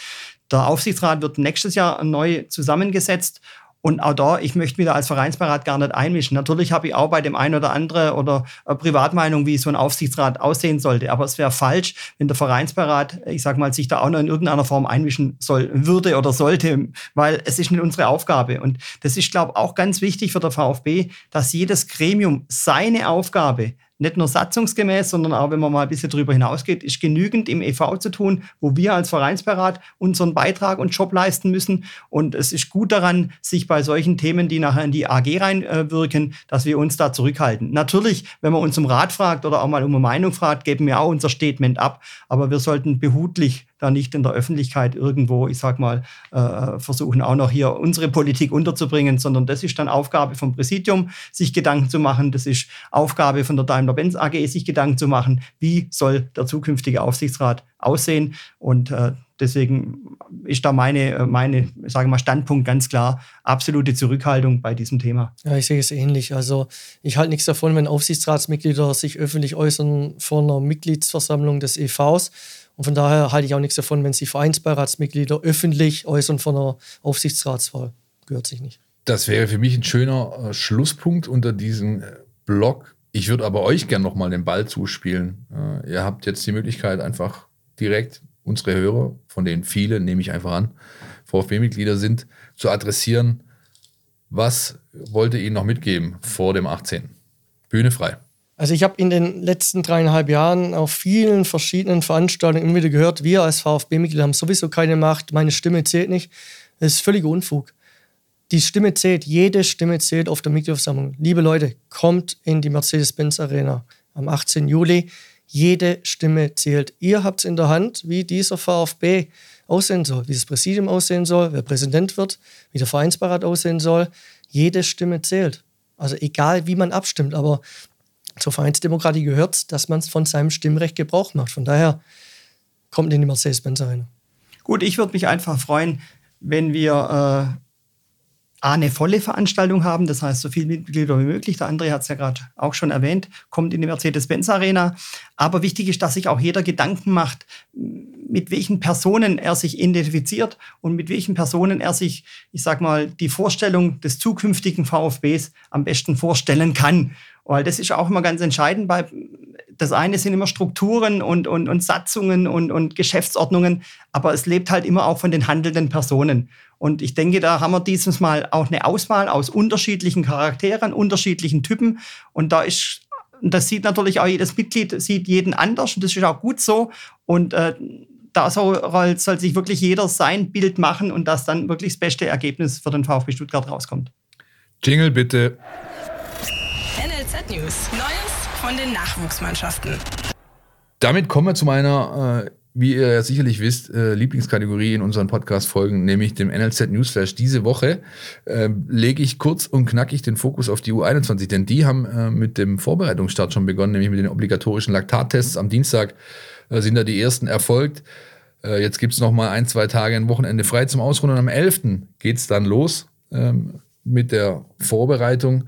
Der Aufsichtsrat wird nächstes Jahr neu zusammengesetzt und auch da, ich möchte mich da als Vereinsbeirat gar nicht einmischen. Natürlich habe ich auch bei dem einen oder anderen oder Privatmeinung, wie so ein Aufsichtsrat aussehen sollte. Aber es wäre falsch, wenn der Vereinsbeirat, ich sage mal, sich da auch noch in irgendeiner Form einmischen soll, würde oder sollte, weil es ist nicht unsere Aufgabe. Und das ist, glaube ich, auch ganz wichtig für der VfB, dass jedes Gremium seine Aufgabe nicht nur satzungsgemäß, sondern auch, wenn man mal ein bisschen darüber hinausgeht, ist genügend im EV zu tun, wo wir als Vereinsberat unseren Beitrag und Job leisten müssen. Und es ist gut daran, sich bei solchen Themen, die nachher in die AG reinwirken, dass wir uns da zurückhalten. Natürlich, wenn man uns um Rat fragt oder auch mal um eine Meinung fragt, geben wir auch unser Statement ab. Aber wir sollten behutlich da nicht in der Öffentlichkeit irgendwo, ich sag mal, äh, versuchen auch noch hier unsere Politik unterzubringen, sondern das ist dann Aufgabe vom Präsidium, sich Gedanken zu machen. Das ist Aufgabe von der Daimler-Benz AG, sich Gedanken zu machen, wie soll der zukünftige Aufsichtsrat aussehen. Und äh, deswegen ist da meine, äh, meine, sage mal, Standpunkt ganz klar, absolute Zurückhaltung bei diesem Thema. Ja, ich sehe es ähnlich. Also ich halte nichts davon, wenn Aufsichtsratsmitglieder sich öffentlich äußern vor einer Mitgliedsversammlung des EVs und von daher halte ich auch nichts davon, wenn sich Vereinsbeiratsmitglieder öffentlich äußern von einer Aufsichtsratswahl. Gehört sich nicht. Das wäre für mich ein schöner äh, Schlusspunkt unter diesem äh, Blog. Ich würde aber euch gerne nochmal den Ball zuspielen. Äh, ihr habt jetzt die Möglichkeit, einfach direkt unsere Hörer, von denen viele, nehme ich einfach an, VfB-Mitglieder sind, zu adressieren. Was wollt ihr ihnen noch mitgeben vor dem 18.? Bühne frei. Also ich habe in den letzten dreieinhalb Jahren auf vielen verschiedenen Veranstaltungen immer wieder gehört, wir als VfB-Mitglieder haben sowieso keine Macht, meine Stimme zählt nicht. Das ist völliger Unfug. Die Stimme zählt, jede Stimme zählt auf der Mitgliederversammlung. Liebe Leute, kommt in die Mercedes-Benz Arena am 18. Juli. Jede Stimme zählt. Ihr habt es in der Hand, wie dieser VfB aussehen soll, wie das Präsidium aussehen soll, wer Präsident wird, wie der Vereinsbeirat aussehen soll. Jede Stimme zählt. Also egal, wie man abstimmt, aber zur Vereinsdemokratie gehört, dass man von seinem Stimmrecht Gebrauch macht. Von daher kommt in die Mercedes-Benz Arena. Gut, ich würde mich einfach freuen, wenn wir A, eine volle Veranstaltung haben, das heißt so viele Mitglieder wie möglich. Der André hat es ja gerade auch schon erwähnt, kommt in die Mercedes-Benz Arena. Aber wichtig ist, dass sich auch jeder Gedanken macht, mit welchen Personen er sich identifiziert und mit welchen Personen er sich, ich sag mal, die Vorstellung des zukünftigen VfBs am besten vorstellen kann. Weil das ist auch immer ganz entscheidend. Bei, das eine sind immer Strukturen und, und, und Satzungen und, und Geschäftsordnungen, aber es lebt halt immer auch von den handelnden Personen. Und ich denke, da haben wir dieses Mal auch eine Auswahl aus unterschiedlichen Charakteren, unterschiedlichen Typen. Und da ist, das sieht natürlich auch jedes Mitglied, sieht jeden anders und das ist auch gut so. Und äh, da soll, soll sich wirklich jeder sein Bild machen und dass dann wirklich das beste Ergebnis für den VfB Stuttgart rauskommt. Jingle bitte. NLZ News. Neues von den Nachwuchsmannschaften. Damit kommen wir zu meiner äh, wie ihr ja sicherlich wisst, äh, Lieblingskategorie in unseren Podcast-Folgen, nämlich dem NLZ Newsflash. Diese Woche äh, lege ich kurz und knackig den Fokus auf die U21, denn die haben äh, mit dem Vorbereitungsstart schon begonnen, nämlich mit den obligatorischen Laktattests. Am Dienstag äh, sind da die ersten erfolgt. Äh, jetzt gibt es noch mal ein, zwei Tage, ein Wochenende frei zum Ausruhen und am 11. geht es dann los ähm, mit der Vorbereitung.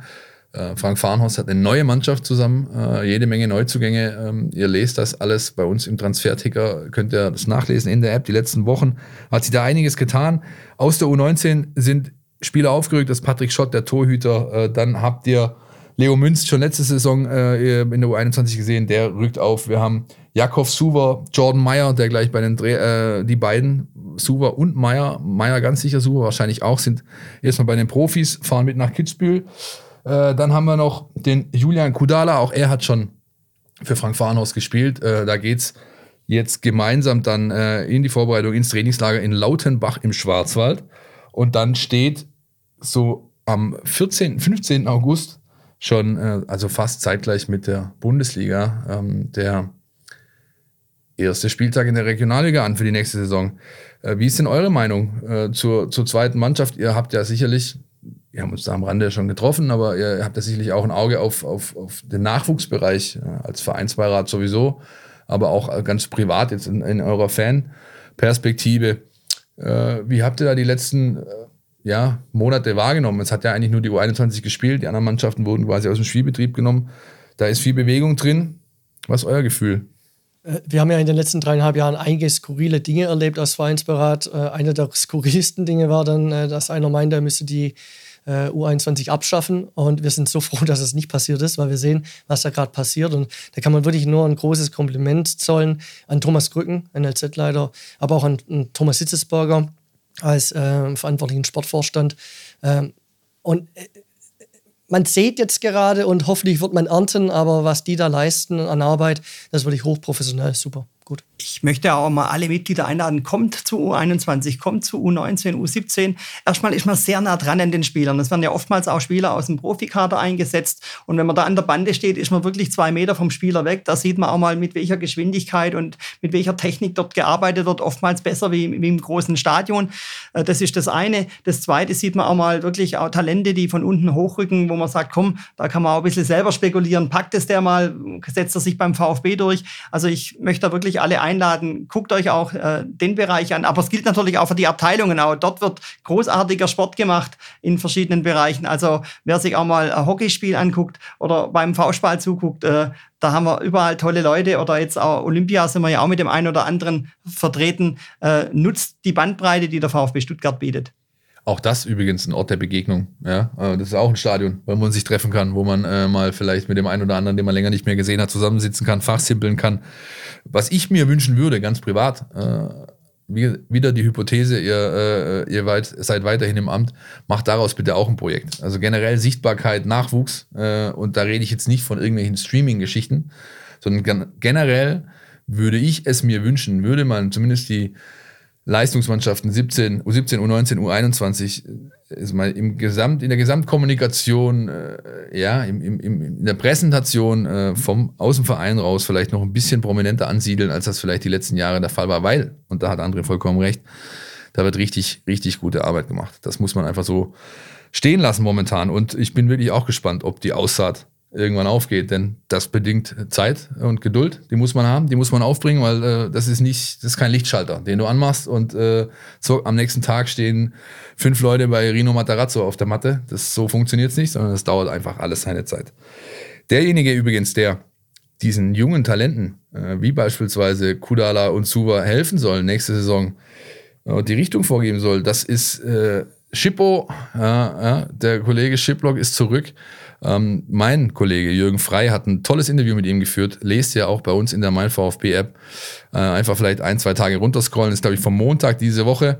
Äh, Frank Farnhorst hat eine neue Mannschaft zusammen, äh, jede Menge Neuzugänge. Ähm, ihr lest das alles bei uns im Transferticker, könnt ihr das nachlesen in der App. Die letzten Wochen hat sich da einiges getan. Aus der U19 sind Spieler aufgerückt, das ist Patrick Schott, der Torhüter. Äh, dann habt ihr Leo Münz schon letzte Saison in der U21 gesehen, der rückt auf. Wir haben Jakov Suver, Jordan Meyer, der gleich bei den Dreh, äh, die beiden, Suver und Meyer, Meyer ganz sicher, Suver wahrscheinlich auch, sind erstmal bei den Profis, fahren mit nach Kitzbühel. Äh, dann haben wir noch den Julian Kudala, auch er hat schon für Frank Farnhaus gespielt. Äh, da es jetzt gemeinsam dann äh, in die Vorbereitung ins Trainingslager in Lautenbach im Schwarzwald. Und dann steht so am 14., 15. August schon, äh, also fast zeitgleich mit der Bundesliga, ähm, der erste Spieltag in der Regionalliga an für die nächste Saison. Äh, wie ist denn eure Meinung äh, zur, zur zweiten Mannschaft? Ihr habt ja sicherlich wir haben uns da am Rande schon getroffen, aber ihr habt ja sicherlich auch ein Auge auf, auf, auf den Nachwuchsbereich als Vereinsbeirat sowieso, aber auch ganz privat jetzt in, in eurer Fanperspektive. Äh, wie habt ihr da die letzten äh, ja, Monate wahrgenommen? Es hat ja eigentlich nur die U21 gespielt, die anderen Mannschaften wurden quasi aus dem Spielbetrieb genommen. Da ist viel Bewegung drin. Was ist euer Gefühl? Äh, wir haben ja in den letzten dreieinhalb Jahren einige skurrile Dinge erlebt als Vereinsberat. Äh, einer der skurrilsten Dinge war dann, dass einer meinte, er müsste die äh, U21 abschaffen. Und wir sind so froh, dass es nicht passiert ist, weil wir sehen, was da gerade passiert. Und da kann man wirklich nur ein großes Kompliment zollen an Thomas Krücken, NLZ-Leiter, aber auch an, an Thomas Sitzesberger als äh, verantwortlichen Sportvorstand. Ähm, und äh, man sieht jetzt gerade und hoffentlich wird man ernten, aber was die da leisten an Arbeit, das ist wirklich hochprofessionell, super gut. Ich möchte auch mal alle Mitglieder einladen, kommt zu U21, kommt zu U19, U17. Erstmal ist man sehr nah dran an den Spielern. Es werden ja oftmals auch Spieler aus dem Profikader eingesetzt. Und wenn man da an der Bande steht, ist man wirklich zwei Meter vom Spieler weg. Da sieht man auch mal, mit welcher Geschwindigkeit und mit welcher Technik dort gearbeitet wird. Oftmals besser wie, wie im großen Stadion. Äh, das ist das eine. Das zweite sieht man auch mal wirklich auch Talente, die von unten hochrücken, wo man sagt, komm, da kann man auch ein bisschen selber spekulieren. Packt es der mal, setzt er sich beim VfB durch. Also ich möchte da wirklich alle einladen. Guckt euch auch äh, den Bereich an. Aber es gilt natürlich auch für die Abteilungen. Auch dort wird großartiger Sport gemacht in verschiedenen Bereichen. Also wer sich auch mal ein Hockeyspiel anguckt oder beim Faustball zuguckt, äh, da haben wir überall tolle Leute oder jetzt auch Olympia sind wir ja auch mit dem einen oder anderen vertreten. Äh, nutzt die Bandbreite, die der VfB Stuttgart bietet. Auch das übrigens ein Ort der Begegnung. Ja, äh, das ist auch ein Stadion, wo man sich treffen kann, wo man äh, mal vielleicht mit dem einen oder anderen, den man länger nicht mehr gesehen hat, zusammensitzen kann, fachsimpeln kann. Was ich mir wünschen würde, ganz privat, äh, wie, wieder die Hypothese, ihr, äh, ihr weit, seid weiterhin im Amt, macht daraus bitte auch ein Projekt. Also generell Sichtbarkeit, Nachwuchs, äh, und da rede ich jetzt nicht von irgendwelchen Streaming-Geschichten, sondern generell würde ich es mir wünschen, würde man zumindest die Leistungsmannschaften 17, U17, U19, U21 ist mal im Gesamt, in der Gesamtkommunikation, äh, ja, im, im, in der Präsentation äh, vom Außenverein raus vielleicht noch ein bisschen prominenter ansiedeln, als das vielleicht die letzten Jahre der Fall war, weil, und da hat André vollkommen recht, da wird richtig, richtig gute Arbeit gemacht. Das muss man einfach so stehen lassen momentan. Und ich bin wirklich auch gespannt, ob die Aussaat irgendwann aufgeht, denn das bedingt Zeit und Geduld, die muss man haben, die muss man aufbringen, weil äh, das ist nicht, das ist kein Lichtschalter, den du anmachst und äh, so am nächsten Tag stehen fünf Leute bei Rino Matarazzo auf der Matte. Das so funktioniert es nicht, sondern es dauert einfach alles seine Zeit. Derjenige übrigens, der diesen jungen Talenten, äh, wie beispielsweise Kudala und Suva, helfen soll nächste Saison und äh, die Richtung vorgeben soll, das ist äh, Schippo, der Kollege Schiplock ist zurück. Ähm, mein Kollege Jürgen Frei hat ein tolles Interview mit ihm geführt. Lest ja auch bei uns in der MeinVfB-App. Äh, einfach vielleicht ein, zwei Tage runterscrollen. Das ist, glaube ich, vom Montag diese Woche.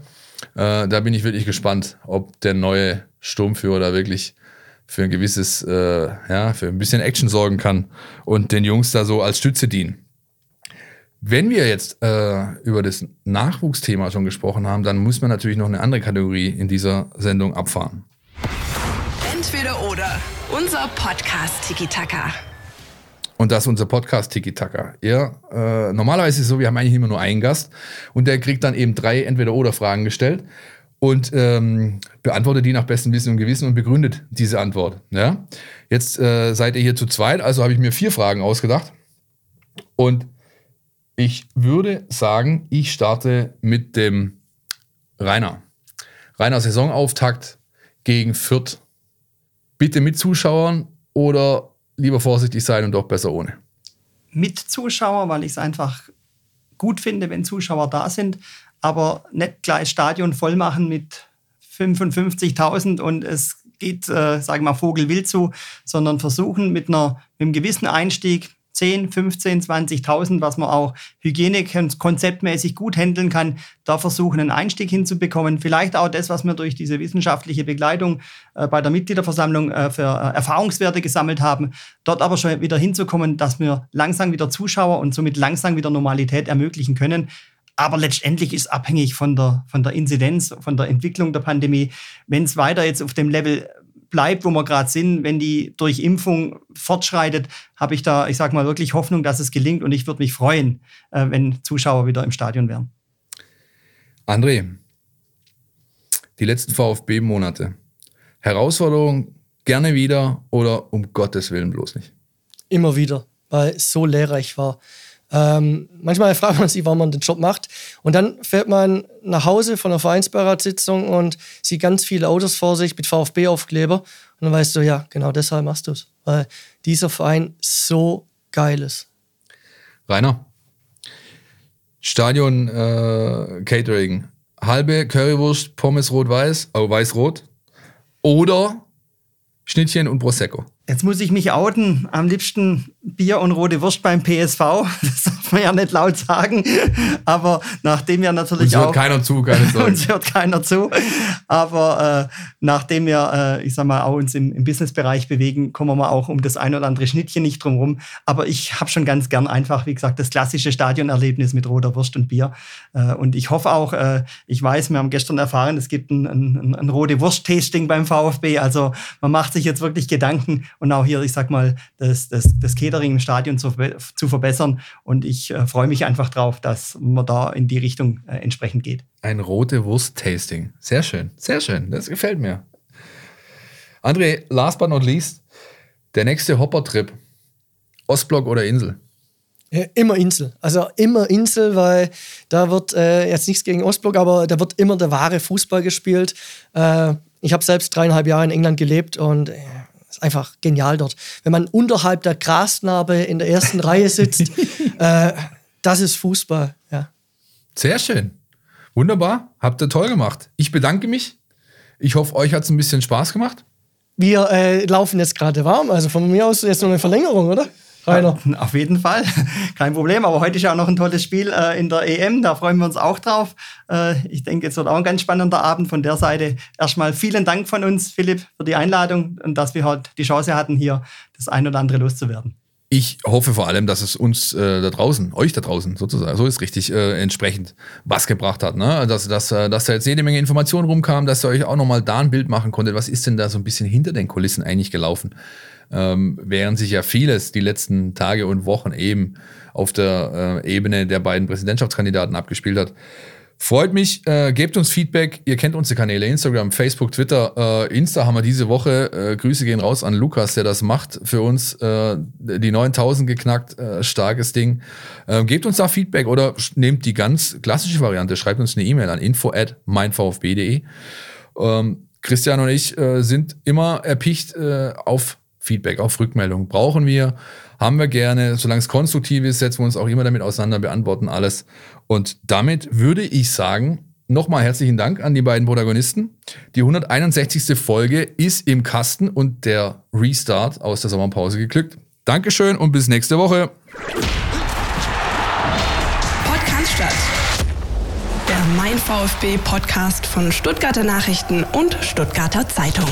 Äh, da bin ich wirklich gespannt, ob der neue Sturmführer da wirklich für ein gewisses, äh, ja, für ein bisschen Action sorgen kann und den Jungs da so als Stütze dienen. Wenn wir jetzt äh, über das Nachwuchsthema schon gesprochen haben, dann muss man natürlich noch eine andere Kategorie in dieser Sendung abfahren. Entweder. Unser Podcast Tiki Taka. Und das ist unser Podcast Tiki Taka. Ja, äh, normalerweise ist es so, wir haben eigentlich immer nur einen Gast und der kriegt dann eben drei Entweder-Oder-Fragen gestellt und ähm, beantwortet die nach bestem Wissen und Gewissen und begründet diese Antwort. Ja? Jetzt äh, seid ihr hier zu zweit, also habe ich mir vier Fragen ausgedacht und ich würde sagen, ich starte mit dem Rainer. Rainer Saisonauftakt gegen Fürth. Bitte mit Zuschauern oder lieber vorsichtig sein und doch besser ohne? Mit Zuschauer, weil ich es einfach gut finde, wenn Zuschauer da sind, aber nicht gleich Stadion voll machen mit 55.000 und es geht, äh, sagen wir mal, Vogelwild zu, sondern versuchen mit, einer, mit einem gewissen Einstieg 10, 15, 20.000, was man auch hygienekonzeptmäßig gut handeln kann, da versuchen, einen Einstieg hinzubekommen. Vielleicht auch das, was wir durch diese wissenschaftliche Begleitung äh, bei der Mitgliederversammlung äh, für äh, Erfahrungswerte gesammelt haben, dort aber schon wieder hinzukommen, dass wir langsam wieder Zuschauer und somit langsam wieder Normalität ermöglichen können. Aber letztendlich ist abhängig von der, von der Inzidenz, von der Entwicklung der Pandemie. Wenn es weiter jetzt auf dem Level bleibt, wo wir gerade sind, wenn die durch Impfung fortschreitet, habe ich da, ich sage mal, wirklich Hoffnung, dass es gelingt und ich würde mich freuen, äh, wenn Zuschauer wieder im Stadion wären. André, die letzten VfB-Monate. Herausforderung gerne wieder oder um Gottes Willen bloß nicht? Immer wieder, weil es so lehrreich war. Ähm, manchmal fragt man sich, warum man den Job macht. Und dann fährt man nach Hause von einer Vereinsberatssitzung und sieht ganz viele Autos vor sich mit VfB-Aufkleber. Und dann weißt du, ja, genau deshalb machst du es. Weil dieser Verein so geil ist. Rainer, Stadion äh, Catering. Halbe Currywurst, Pommes rot-weiß, oh, weiß-rot. Oder Schnittchen und Prosecco. Jetzt muss ich mich outen. Am liebsten Bier und rote Wurst beim PSV. Das darf man ja nicht laut sagen. Aber nachdem wir natürlich uns hört auch. keiner zu, keine Sorge. uns hört keiner zu. Aber äh, nachdem wir, äh, ich sag mal, auch uns im, im Businessbereich bewegen, kommen wir mal auch um das ein oder andere Schnittchen nicht drum rum. Aber ich habe schon ganz gern einfach, wie gesagt, das klassische Stadionerlebnis mit roter Wurst und Bier. Äh, und ich hoffe auch, äh, ich weiß, wir haben gestern erfahren, es gibt ein, ein, ein rote Wurst-Tasting beim VfB. Also man macht sich jetzt wirklich Gedanken und auch hier, ich sag mal, das, das, das Catering im Stadion zu, zu verbessern. Und ich äh, freue mich einfach drauf, dass man da in die Richtung äh, entsprechend geht. Ein rote Wurst-Tasting. Sehr schön, sehr schön. Das gefällt mir. André, last but not least, der nächste Hopper-Trip. Ostblock oder Insel? Ja, immer Insel. Also immer Insel, weil da wird äh, jetzt nichts gegen Ostblock, aber da wird immer der wahre Fußball gespielt. Äh, ich habe selbst dreieinhalb Jahre in England gelebt und äh, ist einfach genial dort. Wenn man unterhalb der Grasnarbe in der ersten Reihe sitzt, äh, das ist Fußball. Ja. Sehr schön. Wunderbar. Habt ihr toll gemacht. Ich bedanke mich. Ich hoffe, euch hat es ein bisschen Spaß gemacht. Wir äh, laufen jetzt gerade warm. Also von mir aus jetzt noch eine Verlängerung, oder? Rainer. Auf jeden Fall, kein Problem. Aber heute ist ja auch noch ein tolles Spiel äh, in der EM, da freuen wir uns auch drauf. Äh, ich denke, es wird auch ein ganz spannender Abend von der Seite. Erstmal vielen Dank von uns, Philipp, für die Einladung und dass wir heute die Chance hatten, hier das ein oder andere loszuwerden. Ich hoffe vor allem, dass es uns äh, da draußen, euch da draußen sozusagen, so ist richtig, äh, entsprechend was gebracht hat. Ne? Dass, dass, äh, dass da jetzt jede Menge Informationen rumkam, dass ihr euch auch nochmal da ein Bild machen konntet. Was ist denn da so ein bisschen hinter den Kulissen eigentlich gelaufen? Ähm, während sich ja vieles die letzten Tage und Wochen eben auf der äh, Ebene der beiden Präsidentschaftskandidaten abgespielt hat. Freut mich, äh, gebt uns Feedback. Ihr kennt unsere Kanäle, Instagram, Facebook, Twitter. Äh, Insta haben wir diese Woche. Äh, Grüße gehen raus an Lukas, der das macht für uns. Äh, die 9000 geknackt, äh, starkes Ding. Ähm, gebt uns da Feedback oder nehmt die ganz klassische Variante. Schreibt uns eine E-Mail an info at meinvfb.de. Ähm, Christian und ich äh, sind immer erpicht auf Feedback, auf Rückmeldung. Brauchen wir, haben wir gerne. Solange es konstruktiv ist, setzen wir uns auch immer damit auseinander, beantworten alles. Und damit würde ich sagen, nochmal herzlichen Dank an die beiden Protagonisten. Die 161. Folge ist im Kasten und der Restart aus der Sommerpause geglückt. Dankeschön und bis nächste Woche. Podcast statt. Der Mein VfB Podcast von Stuttgarter Nachrichten und Stuttgarter Zeitung.